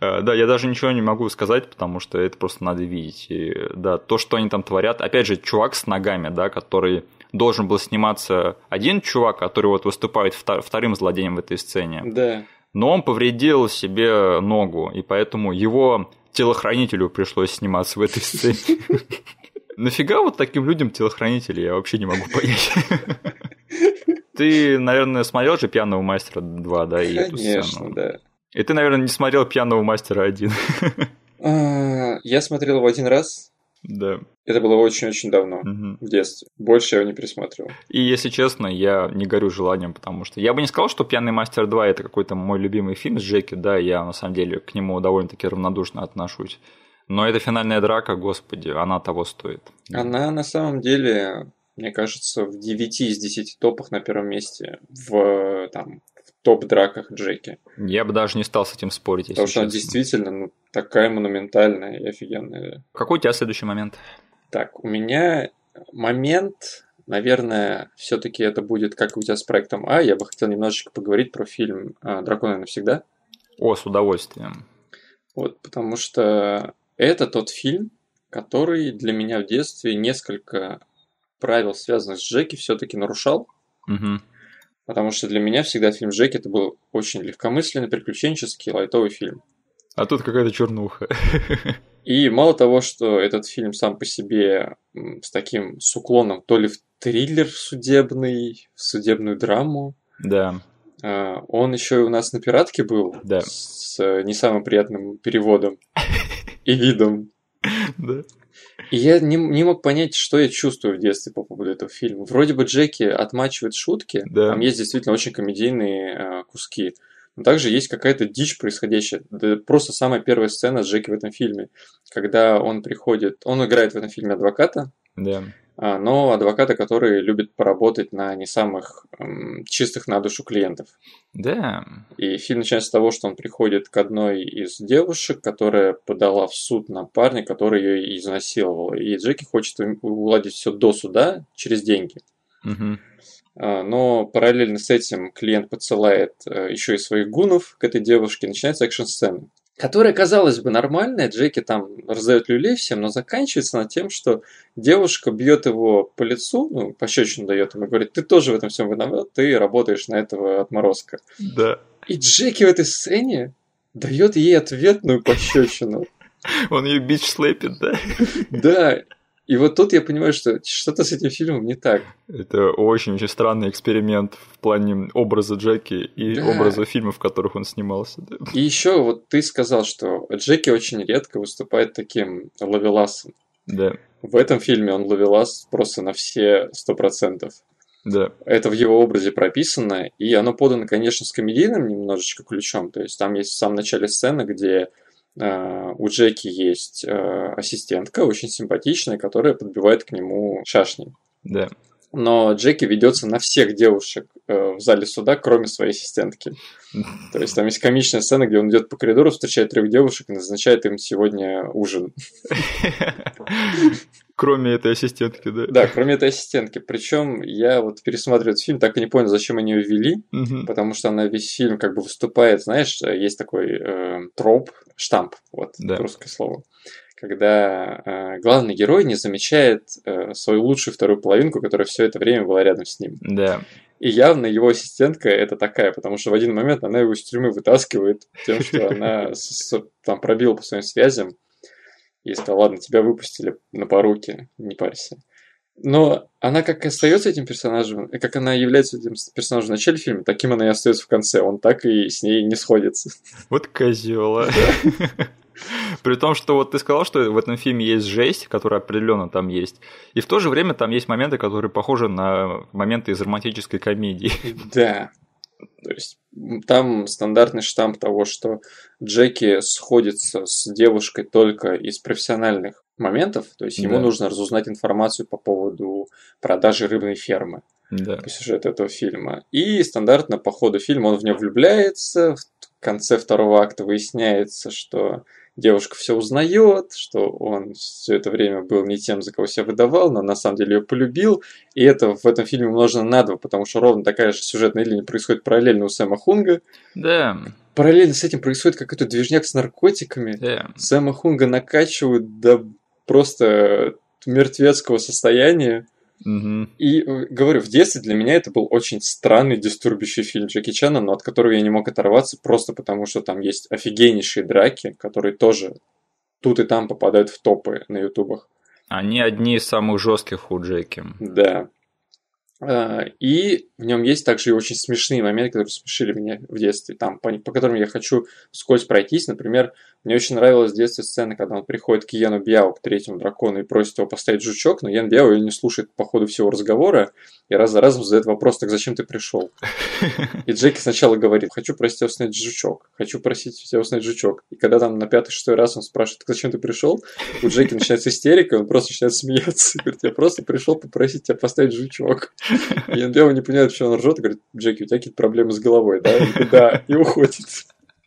Э, да, я даже ничего не могу сказать, потому что это просто надо видеть. И, да, то, что они там творят, опять же, чувак с ногами, да, который должен был сниматься один чувак, который вот выступает вторым злодеем в этой сцене. Да. Но он повредил себе ногу, и поэтому его телохранителю пришлось сниматься в этой сцене. (laughs) Нафига вот таким людям телохранители, я вообще не могу понять. (laughs) Ты, наверное, смотрел же «Пьяного мастера 2», да, и Конечно, эту сцену? да. И ты, наверное, не смотрел «Пьяного мастера один». А, я смотрел его один раз. Да. Это было очень-очень давно, Мгм. в детстве. Больше я его не пересматривал. И если честно, я не горю желанием, потому что я бы не сказал, что «Пьяный мастер 2» это какой-то мой любимый фильм с Джеки, да, я на самом деле к нему довольно-таки равнодушно отношусь. Но эта финальная драка, господи, она того стоит. Она на самом деле, мне кажется, в 9 из 10 топах на первом месте в, там, топ-драках Джеки. Я бы даже не стал с этим спорить, Потому что она действительно ну, такая монументальная и офигенная. Какой у тебя следующий момент? Так, у меня момент, наверное, все-таки это будет как у тебя с проектом А. Я бы хотел немножечко поговорить про фильм а, «Драконы навсегда». О, с удовольствием. Вот, потому что это тот фильм, который для меня в детстве несколько правил, связанных с Джеки, все-таки нарушал. Мгм. Потому что для меня всегда фильм Джеки это был очень легкомысленный, приключенческий, лайтовый фильм. А тут какая-то чернуха. (laughs) И мало того, что этот фильм сам по себе с таким с уклоном то ли в триллер судебный, в судебную драму, Да, а, он еще и у нас на пиратке был Да. с не самым приятным переводом (laughs) и видом. да. И я не, не мог понять, что я чувствую в детстве по поводу этого фильма. Вроде бы Джеки отмачивает шутки, Да. там есть действительно очень комедийные э, куски, но также есть какая-то дичь происходящая. Да просто самая первая сцена с Джеки в этом фильме, когда он приходит, он играет в этом фильме адвоката, Да. А, но адвоката, который любит поработать на не самых м, чистых на душу клиентов. Да. И фильм начинается с того, что он приходит к одной из девушек, которая подала в суд на парня, который ее изнасиловал. И Джеки хочет уладить все до суда через деньги. А, Но параллельно с этим клиент подсылает э, еще и своих гунов к этой девушке, начинается экшн-сцена. Которая, казалось бы, нормальная, Джеки там раздает люлей всем, но заканчивается на тем, что девушка бьет его по лицу, ну, пощечину дает ему и говорит, ты тоже в этом всем виноват, ты работаешь на этого отморозка. Да. И Джеки в этой сцене дает ей ответную пощечину. Он ее бич слэпит, да? Да, и вот тут я понимаю, что что-то с этим фильмом не так. Это очень-очень странный эксперимент в плане образа Джеки и Да. образа фильмов, в которых он снимался. да. И еще вот ты сказал, что Джеки очень редко выступает таким ловеласом. Да, В этом фильме он ловелас просто на все сто процентов. да. Это в его образе прописано, и оно подано, конечно, с комедийным немножечко ключом. То есть там есть в самом начале сцена, где у Джеки есть э, ассистентка, очень симпатичная, которая подбивает к нему шашни. Да. Но Джеки ведется на всех девушек э, в зале суда, кроме своей ассистентки. (laughs) То есть там есть комичная сцена, где он идет по коридору, встречает трех девушек и назначает им сегодня ужин. (laughs) Кроме этой ассистентки, да. Да, кроме этой ассистентки. Причем я вот пересматриваю этот фильм, так и не понял, зачем они ее ввели, Мгм. потому что она весь фильм как бы выступает, знаешь, э, есть такой э, троп, штамп, вот, Да. русское слово, когда э, главный герой не замечает э, свою лучшую вторую половинку, которая все это время была рядом с ним. Да. И явно его ассистентка это такая, потому что в один момент она его из тюрьмы вытаскивает тем, что она там пробила по своим связям и сказала, ладно, тебя выпустили на поруки, не парься. Но она как остается этим персонажем, и как она является этим персонажем в начале фильма, таким она и остается в конце. Он так и с ней не сходится. Вот козела. (laughs) При том, что вот ты сказал, что в этом фильме есть жесть, которая определенно там есть. И в то же время там есть моменты, которые похожи на моменты из романтической комедии. Да. То есть там стандартный штамп того, что Джеки сходится с девушкой только из профессиональных моментов, то есть ему Да. нужно разузнать информацию по поводу продажи рыбной фермы Да. по сюжету этого фильма. И стандартно по ходу фильма он в нее влюбляется, в конце второго акта выясняется, что девушка все узнает, что он все это время был не тем, за кого себя выдавал, но на самом деле ее полюбил. И это в этом фильме умножено на два, потому что ровно такая же сюжетная линия происходит параллельно у Сэма Хунга. Да. Параллельно с этим происходит какой-то движняк с наркотиками. Да. Сэма Хунга накачивают до просто мертвецкого состояния. Мгм. И э, говорю, в детстве для меня это был очень странный, дистурбящий фильм Джеки Чана, но от которого я не мог оторваться просто потому, что там есть офигеннейшие драки, которые тоже тут и там попадают в топы на ютубах. Они одни из самых жестких у Джеки. Да. А, и в нем есть также и очень смешные моменты, которые смешили меня в детстве, там, по, по которым я хочу вскользь пройтись. Например, мне очень нравилась в детстве сцена, когда он приходит к Йену Бяо, к третьему дракону, и просит его поставить жучок, но Йен Бяо ее не слушает по ходу всего разговора, и раз за разом задает вопрос, так зачем ты пришел? (laughs) И Джеки сначала говорит, хочу просить тебя снять жучок, хочу просить тебя снять жучок. И когда там на пятый-шестой раз он спрашивает, так зачем ты пришел, у Джеки начинается истерика, он просто начинает смеяться. (laughs) Говорит, я просто пришел попросить тебя поставить жучок. (laughs) И Бяо не понимает, что он ржет, и говорит, Джеки, у тебя какие-то проблемы с головой, да? И, да, и уходит.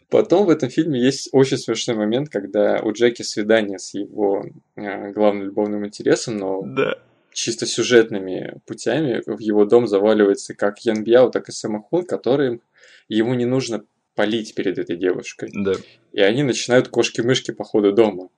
Потом в этом фильме есть очень смешной момент, когда у Джеки свидание с его э, главным любовным интересом, но да. Чисто сюжетными путями в его дом заваливается как Ян Бьяо, так и Сэма Хун, которым ему не нужно полить перед этой девушкой. Да. И они начинают кошки-мышки по ходу дома.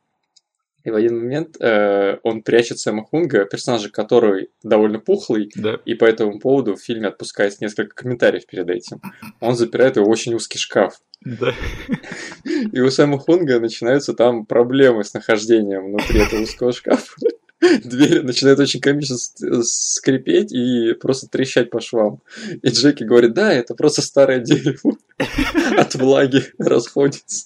И в один момент э, он прячет Сэма Хунга, персонажа, который довольно пухлый, да. и по этому поводу в фильме отпускается несколько комментариев перед этим. Он запирает его в очень узкий шкаф. Да. (laughs) И у Сэма Хунга начинаются там проблемы с нахождением внутри этого узкого шкафа. (laughs) Дверь начинает очень комично скрипеть и просто трещать по швам. И Джеки говорит, да, это просто старое дерево (laughs) от влаги расходится.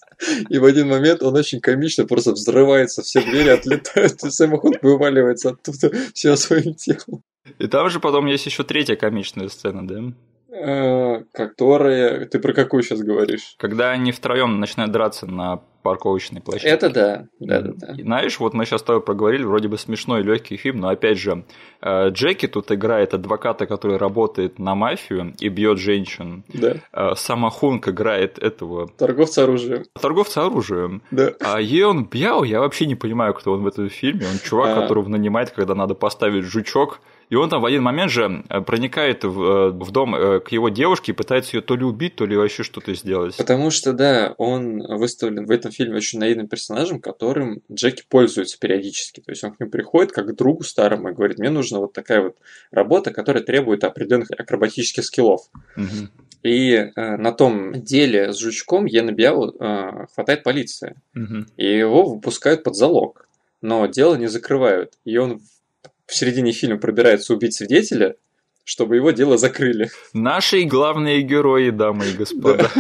И в один момент он очень комично просто взрывается, все двери отлетают, и Хунг вываливается оттуда всем своим телом. И там же потом есть еще третья комичная сцена, да? Э, которая... Ты про какую сейчас говоришь? Когда они втроем начинают драться на парковочной площадке. Это да, да, да, да. Знаешь, вот мы сейчас с тобой поговорили, вроде бы смешной легкий фильм, но опять же, э, Джеки тут играет адвоката, который работает на мафию и бьет женщин. Да. Э, Сама Хунг играет этого... Торговца оружием. Торговца оружием. Да. А Еон Бьяо, я вообще не понимаю, кто он в этом фильме. Он чувак, А. которого нанимает, когда надо поставить жучок, и он там в один момент же э, проникает в, э, в дом э, к его девушке и пытается ее то ли убить, то ли вообще что-то сделать. Потому что, да, он выставлен в этом фильме очень наивным персонажем, которым Джеки пользуется периодически. То есть он к нему приходит как к другу старому и говорит, мне нужна вот такая вот работа, которая требует определенных акробатических скиллов. Мгм. И э, на том деле с жучком Бьяо э, хватает полиция. Мгм. И его выпускают под залог. Но дело не закрывают. И он в- середине фильма пробирается убить свидетеля, чтобы его дело закрыли. Наши главные герои, дамы и господа. (laughs)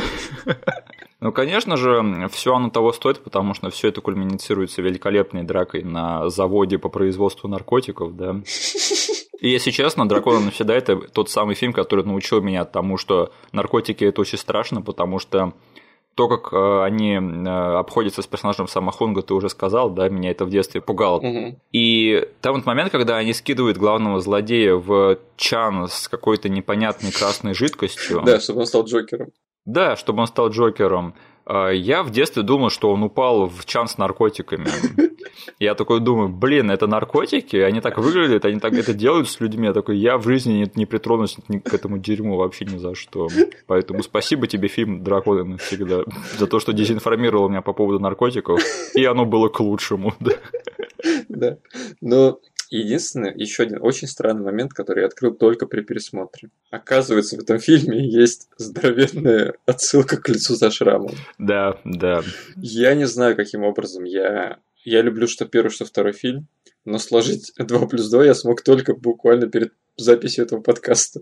Ну, конечно же, все оно того стоит, потому что все это кульминицируется великолепной дракой на заводе по производству наркотиков, да. (laughs) И если честно, «Дракон навсегда» – это тот самый фильм, который научил меня тому, что наркотики – это очень страшно, потому что то, как э, они э, обходятся с персонажем Самахунга, ты уже сказал, да, меня это в детстве пугало. Мгм. И там вот момент, когда они скидывают главного злодея в чан с какой-то непонятной красной жидкостью. Да, чтобы он стал Джокером. Да, чтобы он стал Джокером. А, Я в детстве думал, что он упал в чан с наркотиками. (laughs) Я такой думаю, блин, это наркотики? Они так выглядят, они так это делают с людьми. Я такой, я в жизни не, не притронусь ни к этому дерьму вообще ни за что. Поэтому спасибо тебе, фильм «Драконы навсегда», за то, что дезинформировал меня по поводу наркотиков, и оно было к лучшему. Да. (laughs) Но единственный, еще один очень странный момент, который я открыл только при пересмотре. Оказывается, в этом фильме есть здоровенная отсылка к лицу со шрамом. Да, да. Я не знаю, каким образом я... Я люблю что первый, что второй фильм, но сложить 2 плюс 2 я смог только буквально перед записью этого подкаста.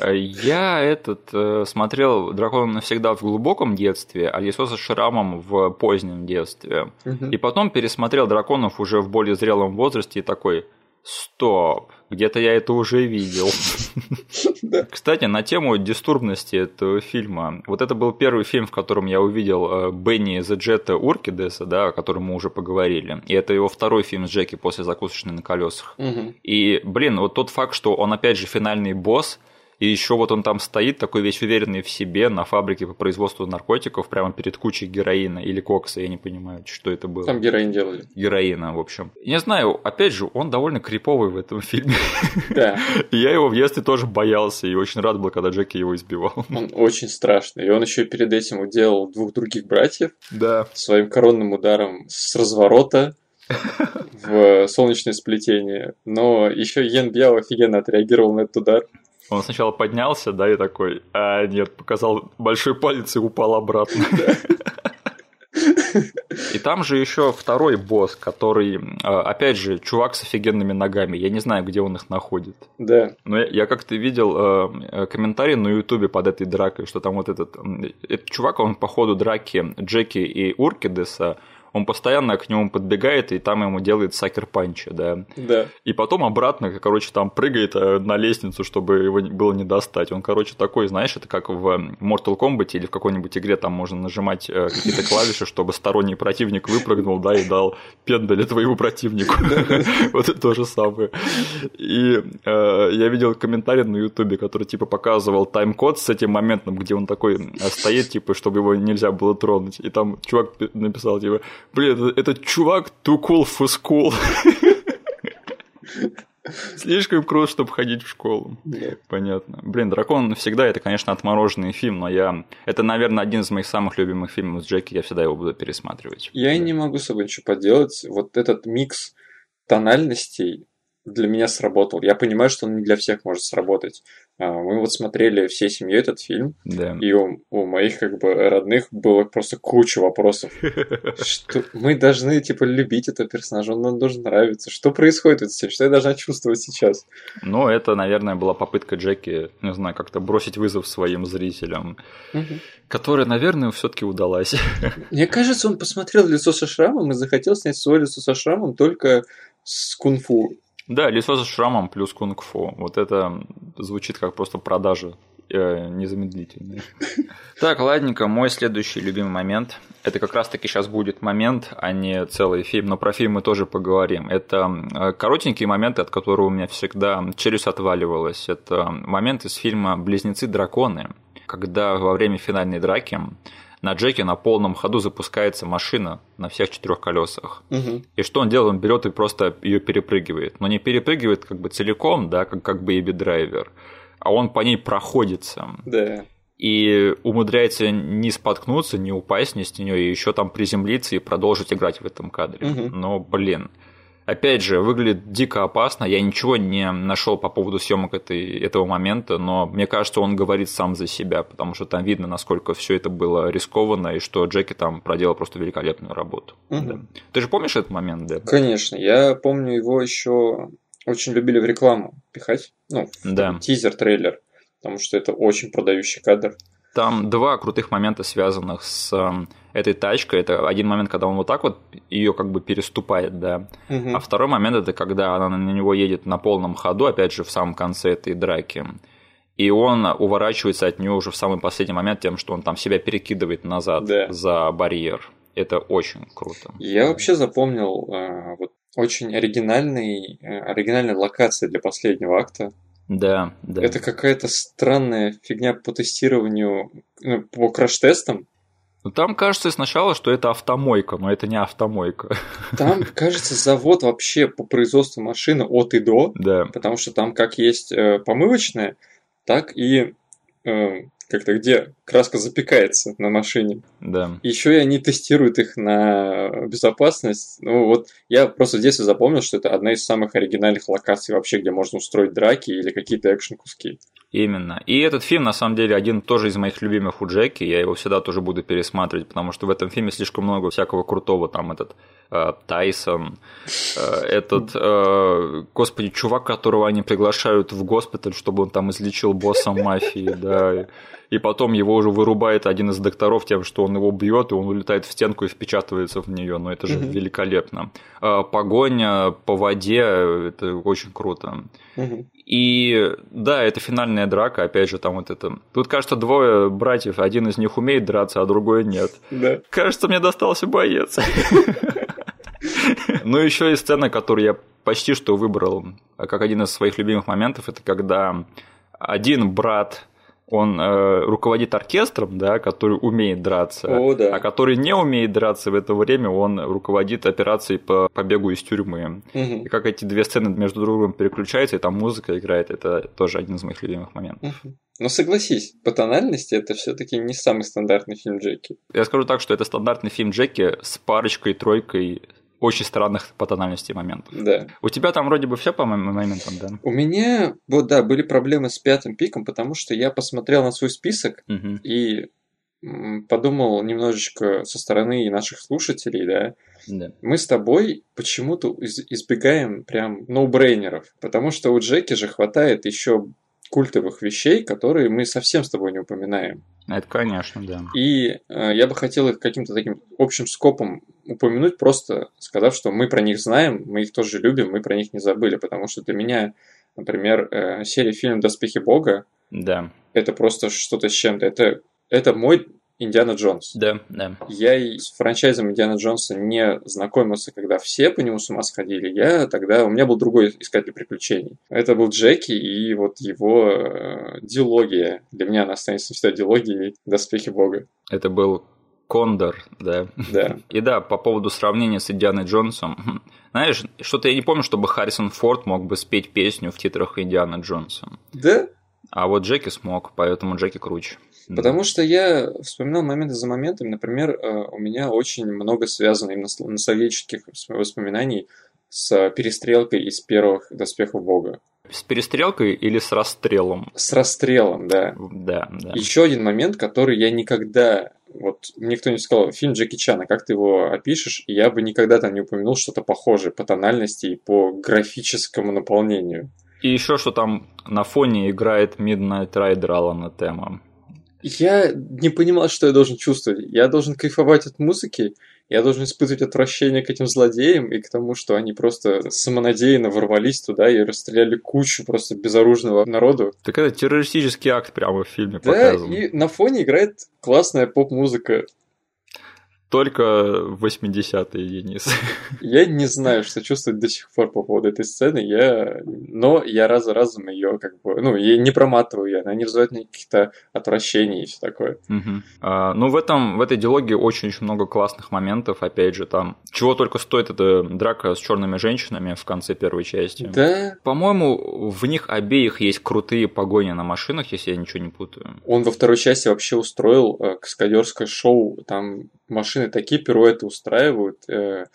Э, Я этот э, смотрел «Дракона навсегда» в глубоком детстве, а «Лицо со шрамом» в позднем детстве. И потом пересмотрел «Драконов» уже в более зрелом возрасте и такой «Стоп, где-то я это уже видел». (laughs) Кстати, на тему дистурбности этого фильма. Вот это был первый фильм, в котором я увидел э, Бенни the Джета Уркидеса, да, о котором мы уже поговорили. И это его второй фильм с Джеки после «Закусочной на колесах». И, блин, вот тот факт, что он опять же финальный босс, и еще вот он там стоит, такой весь уверенный в себе, на фабрике по производству наркотиков, прямо перед кучей героина или кокса, я не понимаю, что это было. Там героин делали. Героина, в общем. Не знаю, опять же, он довольно криповый в этом фильме. (laughs) Да, Я его в детстве тоже боялся и очень рад был, когда Джеки его избивал. он очень страшный. И он еще перед этим уделал двух других братьев Да. своим коронным ударом с разворота (laughs) в солнечное сплетение. Но еще Йен Бьяо офигенно отреагировал на этот удар. Он сначала поднялся, да, и такой, а нет, показал большой палец и упал обратно. И там же еще второй босс, который, а, опять же, чувак с офигенными ногами. Я не знаю, где он их находит. Да. Но я, я как-то видел э, комментарий на Ютубе под этой дракой, что там вот этот, этот чувак, он по ходу драки Джеки и Уркидеса он постоянно к нему подбегает и там ему делает сакер панча, да. Да. И потом обратно, короче, там прыгает э, на лестницу, чтобы его было не достать. Он, короче, такой, знаешь, это как в Mortal Kombat или в какой-нибудь игре там можно нажимать э, какие-то клавиши, чтобы сторонний противник выпрыгнул, да, и дал пендали твоему противнику. (laughs) Вот это то же самое. И э, я видел комментарий на Ютубе, который типа показывал тайм-код с этим моментом, где он такой стоит, типа, чтобы его нельзя было тронуть. И там чувак написал, типа, Блин, этот, чувак too cool for school. Слишком крут, чтобы ходить в школу. Да. Понятно. Блин, «Дракон навсегда» — это, конечно, отмороженный фильм, но я... Это, наверное, один из моих самых любимых фильмов с Джеки, я всегда его буду пересматривать. Я не могу с собой ничего поделать. Вот этот микс тональностей для меня сработал. Я понимаю, что он не для всех может сработать. А, мы вот смотрели всей семьей этот фильм, Да. и у, у моих как бы родных было просто куча вопросов. (laughs) Что мы должны типа любить этого персонажа, он нам должен нравиться. Что происходит с этим? Что я должна чувствовать сейчас? Но это, наверное, была попытка Джеки, не знаю, как-то бросить вызов своим зрителям, которая, наверное, все таки удалась. (laughs) Мне кажется, он посмотрел лицо со шрамом и захотел снять свое лицо со шрамом только с кунг-фу. Да, лицо со шрамом плюс кунг-фу. Вот это звучит как просто продажа э, незамедлительная. (laughs) Так, ладненько, мой следующий любимый момент. Это как раз-таки сейчас будет момент, а не целый фильм, но про фильм мы тоже поговорим. Это э, коротенькие моменты, от которых у меня всегда челюсть отваливалась. Это момент из фильма «Близнецы-драконы», когда во время финальной драки на Джеке на полном ходу запускается машина на всех четырех колесах. Мгм. И что он делает? Он берет и просто ее перепрыгивает. Но не перепрыгивает как бы целиком, да, как, как Baby Driver, а он по ней проходится. Да. И умудряется не споткнуться, не упасть ни с нее, и еще там приземлиться и продолжить играть в этом кадре. Мгм. Но, блин, опять же, выглядит дико опасно. Я ничего не нашел по поводу съемок этой, этого момента, но мне кажется, он говорит сам за себя, потому что там видно, насколько все это было рискованно, и что Джеки там проделал просто великолепную работу. Да. Ты же помнишь этот момент, да? Конечно, я помню его еще очень любили в рекламу пихать, ну, Да. тизер-трейлер, потому что это очень продающий кадр. Там два крутых момента, связанных с эм, этой тачкой. Это один момент, когда он вот так вот ее как бы переступает, да. Мгм. А второй момент это когда она на него едет на полном ходу, опять же, в самом конце этой драки. И он уворачивается от нее уже в самый последний момент тем, что он там себя перекидывает назад Да. за барьер. Это очень круто. Я вообще запомнил э, вот очень оригинальный, э, оригинальная локация для последнего акта. Да, да. Это какая-то странная фигня по тестированию, ну, по краш-тестам. Ну, там кажется сначала, что это автомойка, но это не автомойка. Там, (laughs) кажется, завод вообще по производству машины от и до, Да. потому что там как есть э, помывочная, так и э, как-то где краска запекается на машине. Да. Еще и они тестируют их на безопасность. Ну вот я просто детстве запомнил, что это одна из самых оригинальных локаций вообще, где можно устроить драки или какие-то экшн-куски. Именно. И этот фильм, на самом деле, один тоже из моих любимых у Джеки. Я его всегда тоже буду пересматривать, потому что в этом фильме слишком много всякого крутого. Там этот э, Тайсон, э, этот, э, господи, чувак, которого они приглашают в госпиталь, чтобы он там излечил босса мафии, да. И потом его уже вырубает один из докторов тем, что он его бьет, и он улетает в стенку и впечатывается в нее. Но это же Мгм. великолепно. Э, Погоня по воде, это очень круто. Мгм. И да, это финальная драка, опять же, там вот это. Тут, кажется, двое братьев, один из них умеет драться, а другой нет. Да. Кажется, мне достался боец. Ну, еще и сцена, которую я почти что выбрал как один из своих любимых моментов, это когда один брат он э, руководит оркестром, да, который умеет драться, О, да. а который не умеет драться в это время, он руководит операцией по побегу из тюрьмы. Мгм. И как эти две сцены между друг другом переключаются, и там музыка играет, это тоже один из моих любимых моментов. Мгм. Но согласись, по тональности это все-таки не самый стандартный фильм Джеки. Я скажу так, что это стандартный фильм Джеки с парочкой, тройкой очень странных по тональности моментов. Да. У тебя там вроде бы все по моментам, да? У меня, вот да, были проблемы с пятым пиком, потому что я посмотрел на свой список, Мгм. и подумал немножечко со стороны наших слушателей, да, Да. мы с тобой почему-то из- избегаем прям ноу-брейнеров, потому что у Джеки же хватает еще культовых вещей, которые мы совсем с тобой не упоминаем. Это, конечно, да. И э, я бы хотел их каким-то таким общим скопом упомянуть, просто сказав, что мы про них знаем, мы их тоже любим, мы про них не забыли, потому что для меня, например, э, серия фильм «Доспехи Бога» Да, это просто что-то с чем-то. Это, это мой Индиана Джонс. да, да. Я и с франчайзом Индиана Джонса не знакомился, когда все по нему с ума сходили. Я тогда... У меня был другой искатель приключений. Это был Джеки и вот его э, дилогия. Для меня она останется всегда дилогией «Доспехи Бога». Это был Кондор, да. Да. (laughs) И да, по поводу сравнения с Индианой Джонсом. (laughs) Знаешь, что-то я не помню, чтобы Харрисон Форд мог бы спеть песню в титрах Индианы Джонса. Да, А вот Джеки смог, поэтому Джеки круче. Да. Потому что я вспоминал моменты за моментом. Например, э, у меня очень много связано именно ностальгических воспоминаний с перестрелкой из первых «Доспехов Бога». С перестрелкой или с расстрелом? С расстрелом, да. Да, да. Еще один момент, который я никогда... Вот мне кто-нибудь сказал, фильм Джеки Чана, как ты его опишешь? И я бы никогда там не упомянул что-то похожее по тональности и по графическому наполнению. И еще что там на фоне играет Midnight Rider Алана Тема. Я не понимал, что я должен чувствовать. Я должен кайфовать от музыки, я должен испытывать отвращение к этим злодеям и к тому, что они просто самонадеянно ворвались туда и расстреляли кучу просто безоружного народу. Так это террористический акт прямо в фильме Да, показан. и на фоне играет классная поп-музыка. Только в 80-е, Денис. (laughs) Я не знаю, что чувствовать до сих пор по поводу этой сцены, я... но я раз за разом ее как бы, ну, я не проматываю, я, она не вызывает каких-то отвращений и все такое. Мгм. А, ну, в, этом, в этой диалоге очень-очень много классных моментов. Опять же, там, чего только стоит эта драка с черными женщинами в конце первой части. Да, По-моему, в них обеих есть крутые погони на машинах, если я ничего не путаю. он во второй части вообще устроил э, каскадерское шоу, там машины такие пируэты устраивают, э,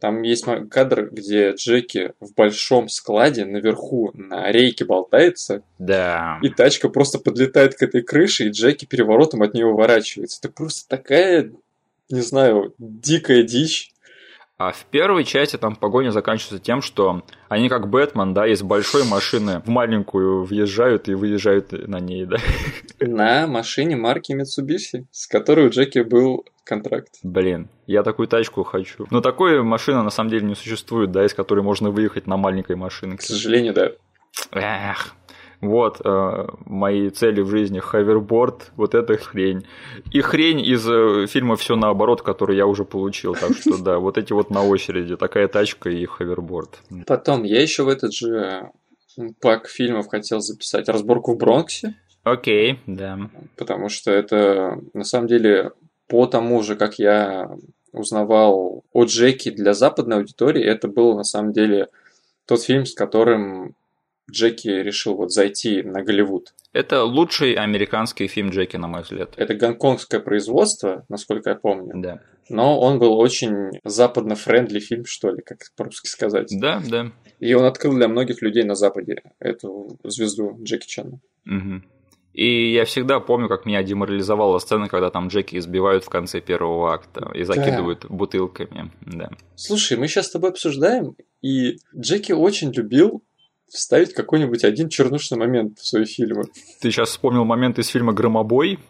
там есть кадр, где Джеки в большом складе наверху на рейке болтается, Да. и тачка просто подлетает к этой крыше, и Джеки переворотом от нее уворачивается. Это просто такая, не знаю, дикая дичь. А в первой части там погоня заканчивается тем, что они как Бэтмен, да, из большой машины в маленькую въезжают и выезжают на ней, да. На машине марки Mitsubishi, с которой у Джеки был контракт. Блин, я такую тачку хочу. Но такой машины на самом деле не существует, да, из которой можно выехать на маленькой К машинке. сожалению, да. Эх. Вот э, мои цели в жизни. Хаверборд, вот эта хрень. И хрень из э, фильма все наоборот, который я уже получил. Так что да, (laughs) вот эти вот на очереди. Такая тачка и хаверборд. Потом я еще в этот же пак фильмов хотел записать разборку в Бронксе, Окей, да. потому что это на самом деле по тому же, как я узнавал о Джеки для западной аудитории, это был на самом деле тот фильм, с которым Джеки решил вот зайти на Голливуд. Это лучший американский фильм Джеки, на мой взгляд. Это гонконгское производство, насколько я помню, Да. но он был очень западно-френдли фильм, что ли, как по-русски сказать. Да, да. И он открыл для многих людей на Западе эту звезду Джеки Чана. Мгм. И я всегда помню, как меня деморализовала сцена, когда там Джеки избивают в конце первого акта и закидывают бутылками. Да. Слушай, мы сейчас с тобой обсуждаем, и Джеки очень любил вставить какой-нибудь один чернушный момент в свои фильмы. Ты сейчас вспомнил момент из фильма «Громобой»,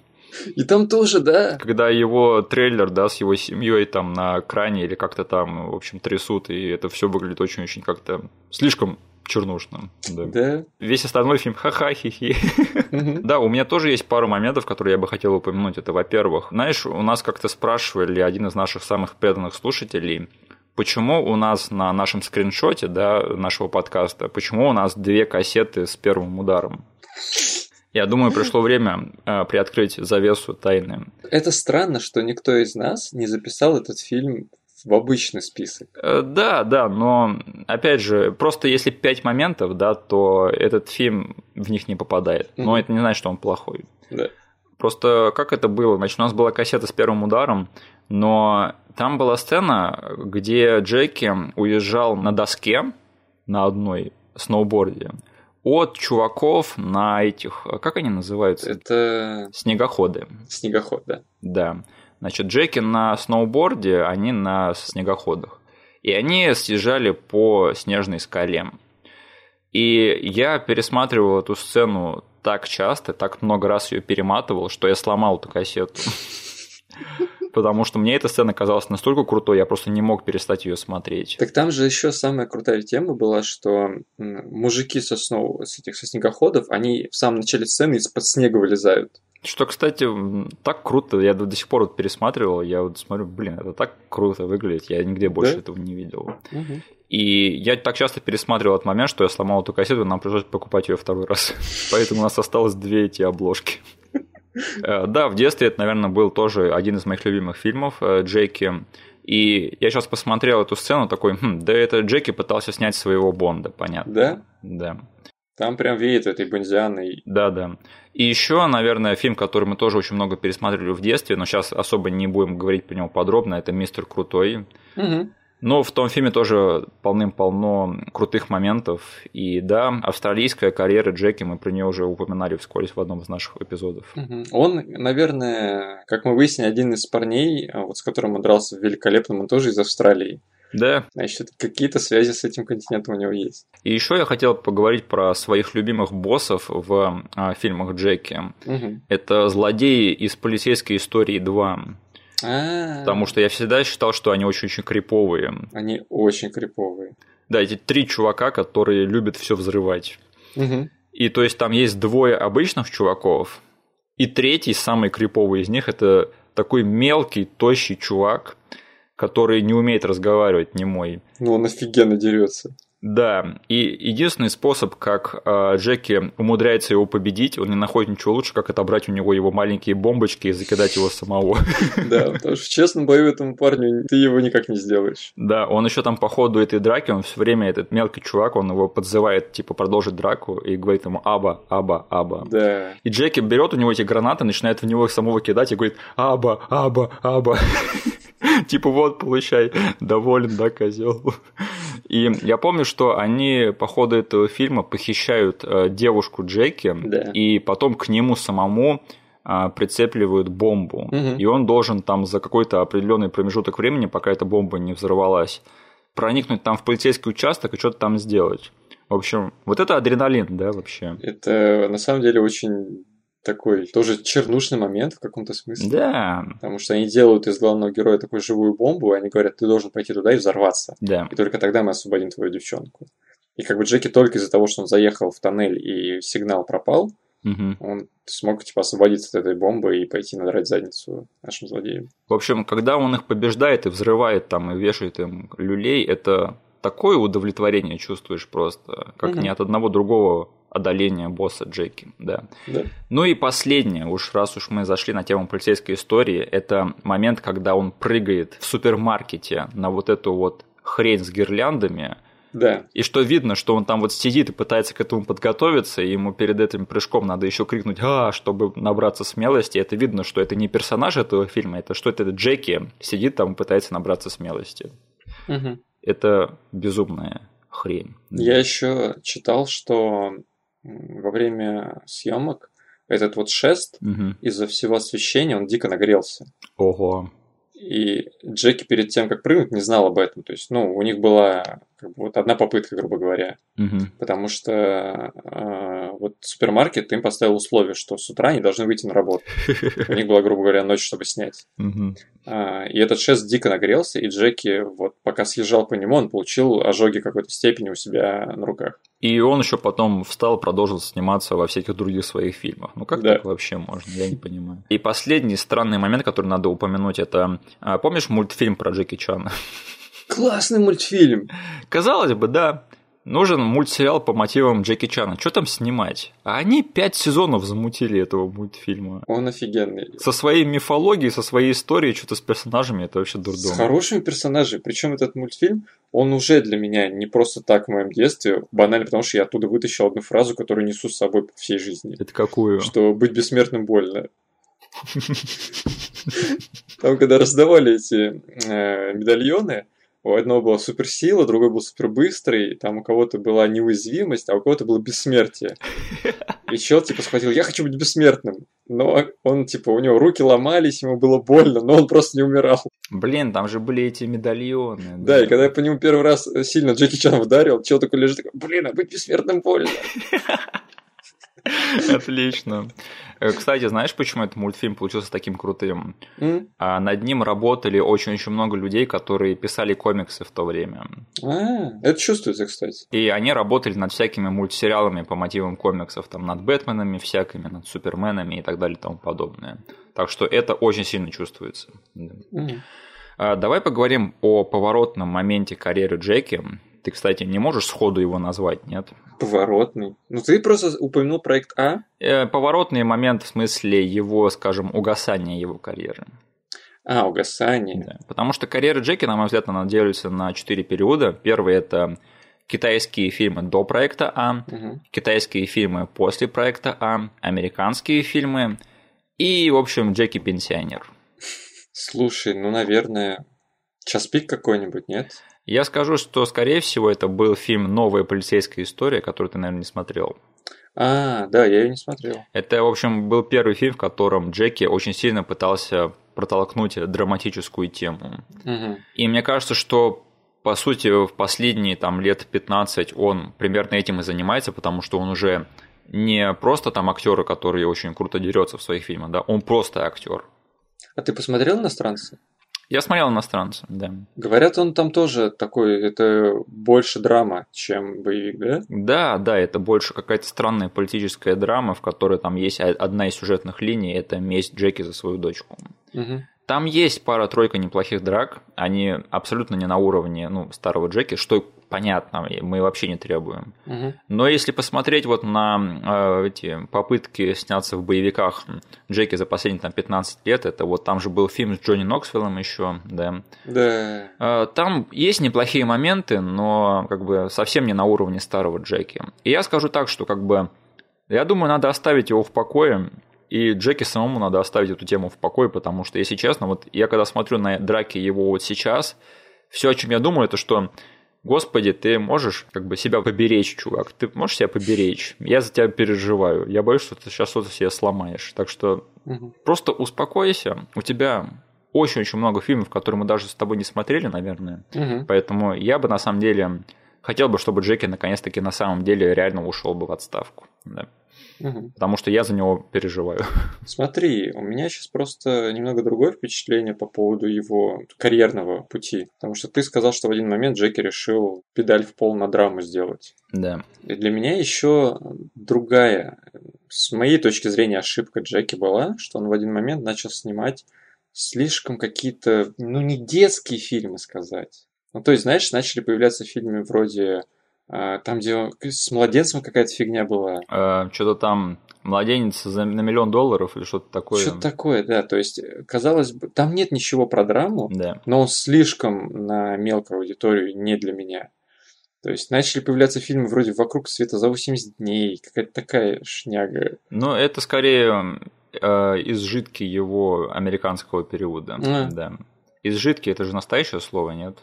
И там тоже, да. когда его трейлер, да, с его семьей там на кране или как-то там, в общем, трясут, и это все выглядит очень-очень как-то слишком чернушным. Да. Да. Весь остальной фильм ха-ха, хи-хи. Да, у меня тоже есть пару моментов, которые я бы хотел упомянуть. Это, во-первых, знаешь, у нас как-то спрашивали один из наших самых преданных слушателей, почему у нас на нашем скриншоте, да, нашего подкаста, почему у нас две кассеты с первым ударом? Я думаю, пришло время э, приоткрыть завесу тайны. Это странно, что никто из нас не записал этот фильм в обычный список. Э, Да, да, но опять же, просто если пять моментов, да, то этот фильм в них не попадает. Но это не значит, что он плохой. Да. Просто как это было? Значит, у нас была кассета с первым ударом, но там была сцена, где Джеки уезжал на доске на одной сноуборде. От чуваков на этих, как они называются? Это Снегоходы. снегоход, да. Да. Значит, Джеки на сноуборде, они на снегоходах. И они съезжали по снежной скале. И я пересматривал эту сцену так часто, так много раз ее перематывал, что я сломал эту кассету. (laughs) Потому что мне эта сцена казалась настолько крутой, я просто не мог перестать ее смотреть. Так там же еще самая крутая тема была, что мужики со, сноу, с этих со снегоходов, они в самом начале сцены из-под снега вылезают. Что, кстати, так круто, я до сих пор вот пересматривал, я вот смотрю, блин, это так круто выглядит, я нигде больше Да? этого не видел. И я так часто пересматривал этот момент, что я сломал эту кассету, нам пришлось покупать ее второй раз. (laughs) Поэтому у нас осталось две эти обложки. Э, Да, в детстве это, наверное, был тоже один из моих любимых фильмов э, Джеки. И я сейчас посмотрел эту сцену, такой, «Хм, да это Джеки пытался снять своего Бонда, понятно. Да? Да. Там прям веет этой бандианой. Да, да. И еще, наверное, фильм, который мы тоже очень много пересматривали в детстве, но сейчас особо не будем говорить про него подробно, это «Мистер Крутой». Мгм. Но в том фильме тоже полным-полно крутых моментов. И да, австралийская карьера Джеки, мы про нее уже упоминали вскользь в одном из наших эпизодов. Он, наверное, как мы выяснили, один из парней, а, вот с которым он дрался в Великолепном, он тоже из Австралии. Да, Значит, какие-то связи с этим континентом у него есть. и еще я хотел поговорить про своих любимых боссов в а, фильмах Джеки. Мгм. Это злодеи из полицейской истории 2. А, Потому что я всегда считал, что они очень-очень криповые. Они очень криповые. Да, эти три чувака, которые любят все взрывать. Мгм. И то есть там есть двое обычных чуваков, и третий, самый криповый из них, это такой мелкий, тощий чувак, который не умеет разговаривать, не мой. Ну, он офигенно дерется. Да, и единственный способ, как э, Джеки умудряется его победить, он не находит ничего лучше, как отобрать у него его маленькие бомбочки и закидать его самого. (laughs) Да, потому что в честном бою этому парню ты его никак не сделаешь. Да, он еще там по ходу этой драки, он все время, этот мелкий чувак, он его подзывает, типа, продолжить драку и говорит ему «Аба, Аба, Аба». Да. И Джеки берет у него эти гранаты, начинает в него их самого кидать и говорит «Аба, Аба, Аба». (laughs) (laughs) Типа вот, получай, доволен, да, козел. И я помню, что они по ходу этого фильма похищают э, девушку Джеки, Да. и потом к нему самому а, прицепливают бомбу. Мгм. И он должен там за какой-то определенный промежуток времени, пока эта бомба не взорвалась, проникнуть там в полицейский участок и что-то там сделать. В общем, вот это адреналин, да, вообще. Это на самом деле очень такой тоже чернушный момент в каком-то смысле. Да, Потому что они делают из главного героя такую живую бомбу, и они говорят, ты должен пойти туда и взорваться. да. И только тогда мы освободим твою девчонку. И как бы Джеки только из-за того, что он заехал в тоннель и сигнал пропал, Мгм. он смог типа освободиться от этой бомбы и пойти надрать задницу нашим злодеям. В общем, когда он их побеждает и взрывает там и вешает им люлей, это такое удовлетворение чувствуешь просто, как Мгм. ни от одного другого одоления босса Джеки, да. Да. Ну и последнее, уж раз уж мы зашли на тему полицейской истории, это момент, когда он прыгает в супермаркете на вот эту вот хрень с гирляндами, Да. и что видно, что он там вот сидит и пытается к этому подготовиться, и ему перед этим прыжком надо еще крикнуть «А!», чтобы набраться смелости. Это видно, что это не персонаж этого фильма, это что это Джеки сидит там и пытается набраться смелости. Мгм. Это безумная хрень. Я еще читал, что во время съемок этот вот шест Мгм. из-за всего освещения он дико нагрелся. Ого. И Джеки перед тем, как прыгнуть, не знал об этом. То есть, ну, у них была как бы, вот одна попытка, грубо говоря. Мгм. Потому что э, вот супермаркет им поставил условие, что с утра они должны выйти на работу. У них была, грубо говоря, ночь, чтобы снять. А, И этот шест дико нагрелся, и Джеки, вот пока съезжал по нему, он получил ожоги какой-то степени у себя на руках. И он еще потом встал, продолжил сниматься во всяких других своих фильмах. Ну как Да. так вообще можно? Я не понимаю. И последний странный момент, который надо упомянуть, это а, помнишь мультфильм про Джеки Чана? Классный мультфильм! Казалось бы, да. Нужен мультсериал по мотивам Джеки Чана. Что там снимать? А они пять сезонов замутили этого мультфильма. Он офигенный. Со своей мифологией, со своей историей, что-то с персонажами, это вообще С дурдом. хорошими персонажами. Причем этот мультфильм, он уже для меня не просто так в моем детстве, банально потому, что я оттуда вытащил одну фразу, которую несу с собой по всей жизни. Это какую? Что быть бессмертным больно. Там, когда раздавали эти э, медальоны, у одного была суперсила, другой был супербыстрый, там у кого-то была неуязвимость, а у кого-то было бессмертие. (laughs) И чел, типа, схватил, я хочу быть бессмертным. Но он, типа, у него руки ломались, ему было больно, но он просто не умирал. Блин, там же были эти медальоны. Да, да и когда я по нему первый раз сильно Джеки Чан ударил, чел такой лежит, такой, блин, а быть бессмертным больно. (laughs) (laughs) Отлично. Э, кстати, знаешь, почему этот мультфильм получился таким крутым? Mm? А над ним работали очень-очень много людей, которые писали комиксы в то время. А, это чувствуется, кстати. И они работали над всякими мультсериалами по мотивам комиксов, там, над Бэтменами всякими, над Суперменами и так далее и тому подобное. Так что это очень сильно чувствуется. Mm. А, давай поговорим о поворотном моменте карьеры Джеки. Ты, кстати, не можешь сходу его назвать, нет? Поворотный. Ну, ты просто упомянул проект А. Э, поворотный момент в смысле его, скажем, угасания его карьеры. А, угасание. Да. Потому что карьера Джеки, на мой взгляд, она делится на четыре периода. Первый – это китайские фильмы до проекта А, Угу. китайские фильмы после проекта А, американские фильмы и, в общем, Джеки пенсионер. Слушай, ну, наверное, час пик какой-нибудь, нет? Я скажу, что, скорее всего, это был фильм «Новая полицейская история», который ты, наверное, не смотрел. А, да, я ее не смотрел. Это, в общем, был первый фильм, в котором Джеки очень сильно пытался протолкнуть драматическую тему. Угу. И мне кажется, что по сути, в последние там, лет 15 он примерно этим и занимается, потому что он уже не просто там актер, который очень круто дерется в своих фильмах, да, он просто актер. А ты посмотрел «Иностранцы»? Я смотрел иностранца, да. Говорят, он там тоже такой, это больше драма, чем боевик, да? Да, да, это больше какая-то странная политическая драма, в которой там есть одна из сюжетных линий, это месть Джеки за свою дочку. Угу. Там есть пара-тройка неплохих драк, они абсолютно не на уровне ну, старого Джеки, что понятно, мы вообще не требуем. Угу. Но если посмотреть вот на э, эти попытки сняться в боевиках Джеки за последние там, 15 лет, это вот там же был фильм с Джонни Ноксвиллом еще, да. Да. Э, там есть неплохие моменты, но как бы совсем не на уровне старого Джеки. И я скажу так, что как бы я думаю, надо оставить его в покое. И Джеки самому надо оставить эту тему в покое, потому что, если честно, вот я когда смотрю на драки его вот сейчас, все, о чем я думаю, это что Господи, ты можешь как бы себя поберечь, чувак. Ты можешь себя поберечь. Я за тебя переживаю. Я боюсь, что ты сейчас что-то себе сломаешь. Так что угу. просто успокойся. У тебя очень-очень много фильмов, которые мы даже с тобой не смотрели, наверное. Угу. Поэтому я бы на самом деле хотел бы, чтобы Джеки наконец-таки на самом деле реально ушел бы в отставку. Да. Угу. Потому что я за него переживаю. (laughs) Смотри, у меня сейчас просто немного другое впечатление по поводу его карьерного пути. Потому что ты сказал, что в один момент Джеки решил педаль в пол на драму сделать. Да. И для меня еще другая, с моей точки зрения, ошибка Джеки была, что он в один момент начал снимать слишком какие-то, ну, не детские фильмы сказать. Ну, то есть, знаешь, начали появляться фильмы вроде там, где с младенцем какая-то фигня была. Э, что-то там младенец за, на миллион долларов или что-то такое. Что-то такое, да. То есть, казалось бы, там нет ничего про драму, да. но он слишком на мелкую аудиторию не для меня. То есть начали появляться фильмы вроде «Вокруг света за 80 дней», какая-то такая шняга. Ну, это скорее э, изжитки его американского периода. А. Да. Изжитки это же настоящее слово, нет?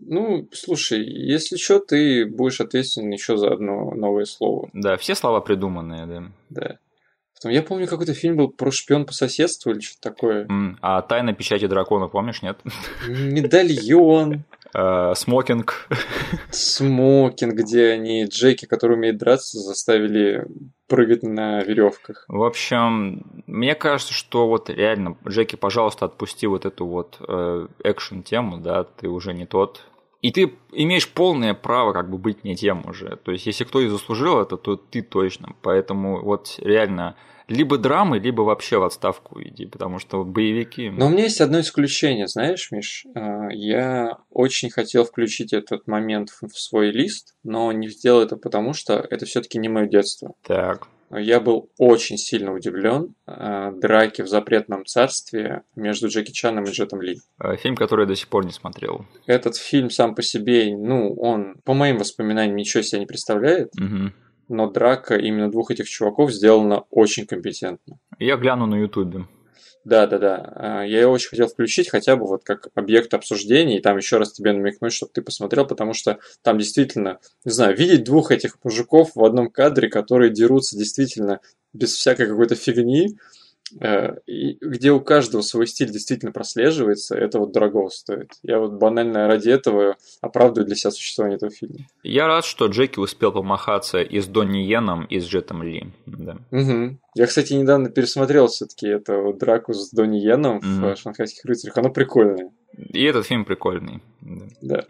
Ну, слушай, если что, ты будешь ответственен еще за одно новое слово. Да, все слова придуманные, да. Да. Потом я помню, какой-то фильм был про шпион по соседству или что-то такое. М, А тайна печати дракона, помнишь, нет? Медальон, Э, Смокинг. смокинг, где они Джеки, который умеет драться, заставили прыгать на веревках. В общем, мне кажется, что вот реально, Джеки, пожалуйста, отпусти вот эту вот э, экшн-тему, да, ты уже не тот. И ты имеешь полное право как бы быть не тем уже. То есть, если кто и заслужил это, то ты точно. Поэтому вот реально либо драмы, либо вообще в отставку иди, потому что боевики... Но у меня есть одно исключение, знаешь, Миш? А, Я очень хотел включить этот момент в свой лист, но не сделал это потому, что это все-таки не мое детство. Так, Я был очень сильно удивлен а, драки в запретном царстве между Джеки Чаном и Джетом Ли. э, фильм, который я до сих пор не смотрел. Этот фильм сам по себе, ну, он, по моим воспоминаниям, ничего себе не представляет, Мгм. Но драка именно двух этих чуваков сделана очень компетентно. Я гляну на ютубе. Да, да, да. Я ее очень хотел включить, хотя бы вот как объект обсуждения, и там еще раз тебе намекнуть, чтобы ты посмотрел, потому что там действительно, не знаю, видеть двух этих мужиков в одном кадре, которые дерутся действительно без всякой какой-то фигни, где у каждого свой стиль действительно прослеживается, это вот дорого стоит. Я вот банально ради этого оправдываю для себя существование этого фильма. Я рад, что Джеки успел помахаться и с Донни Йеном, и с Джетом Ли. Да. Угу. Я, кстати, недавно пересмотрел все-таки эту драку с Донни Йеном mm-hmm. в «Шанхайских рыцарях». Оно прикольное. И этот фильм прикольный. Да. да.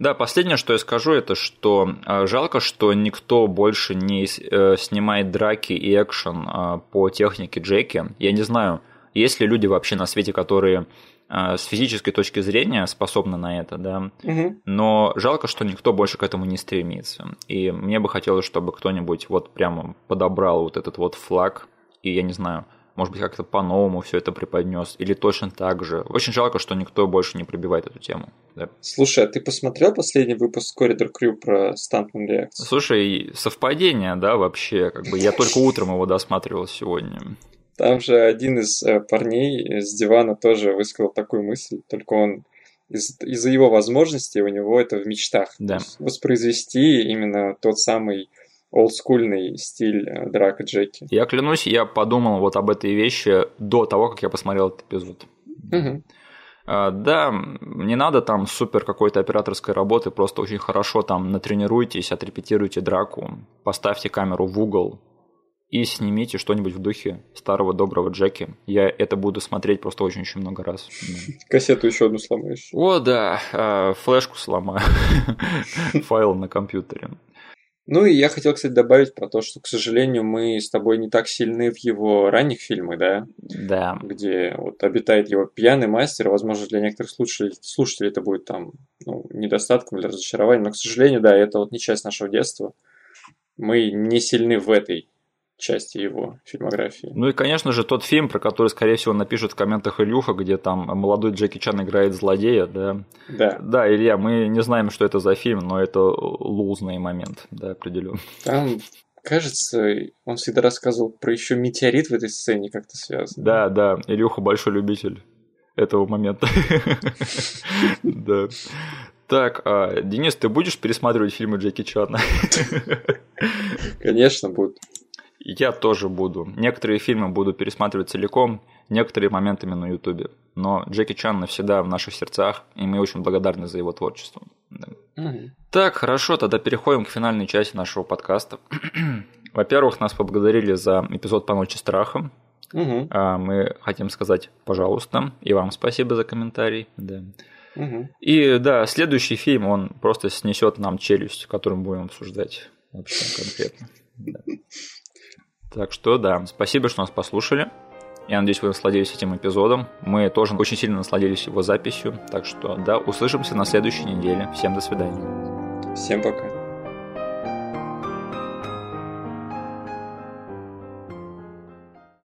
Да, последнее, что я скажу, это что а, жалко, что никто больше не э, снимает драки и экшен а, по технике Джеки. Я не знаю, есть ли люди вообще на свете, которые а, с физической точки зрения способны на это, да. Угу. Но жалко, что никто больше к этому не стремится. И мне бы хотелось, чтобы кто-нибудь вот прямо подобрал вот этот вот флаг, и я не знаю, может быть, как-то по-новому все это преподнес, или точно так же. Очень жалко, что никто больше не пробивает эту тему. Да. Слушай, а ты посмотрел последний выпуск Corridor Crew про стантмен реакцию? Слушай, совпадение, да, вообще, как бы я только утром его досматривал сегодня. Там же один из э, парней с дивана тоже высказал такую мысль, только он из- из-за его возможностей у него это в мечтах. Да. Воспроизвести именно тот самый олдскульный стиль э, драка Джеки. Я клянусь, я подумал вот об этой вещи до того, как я посмотрел этот эпизод. Угу. Да, не надо там супер какой-то операторской работы, просто очень хорошо там натренируйтесь, отрепетируйте драку, поставьте камеру в угол и снимите что-нибудь в духе старого доброго Джеки. Я это буду смотреть просто очень-очень много раз. (laughs) Кассету еще одну сломаешь. О, да, а, флешку сломаю, (laughs) файл на компьютере. Ну и я хотел, кстати, добавить про то, что, к сожалению, мы с тобой не так сильны в его ранних фильмах, да? Да. Где вот обитает его пьяный мастер. Возможно, для некоторых слушателей, слушателей это будет там ну, недостатком или разочарованием. Но, к сожалению, да, это вот не часть нашего детства. Мы не сильны в этой части его фильмографии. Ну и, конечно же, тот фильм, про который, скорее всего, напишут в комментах Илюха, где там молодой Джеки Чан играет злодея, да? Да. Да, Илья, мы не знаем, что это за фильм, но это лузный момент, да, определенно. Там Кажется, он всегда рассказывал про еще метеорит в этой сцене как-то связан. Да, да, Илюха большой любитель этого момента. (laughs) Да. Так, а, Денис, ты будешь пересматривать фильмы Джеки Чана? Конечно, буду. Я тоже буду. Некоторые фильмы буду пересматривать целиком, некоторые моментами на Ютубе. Но Джеки Чан навсегда в наших сердцах, и мы очень благодарны за его творчество. Да. Угу. Так, хорошо, тогда переходим к финальной части нашего подкаста. (clears throat) Во-первых, нас поблагодарили за эпизод по ночи страха. Угу. Мы хотим сказать пожалуйста, и вам спасибо за комментарий. Да. Угу. И да, следующий фильм, он просто снесет нам челюсть, которую мы будем обсуждать вообще конкретно. Да. (laughs) Так что да, спасибо, что нас послушали. Я надеюсь, вы насладились этим эпизодом. Мы тоже очень сильно насладились его записью. Так что да, услышимся на следующей неделе. Всем до свидания. Всем пока.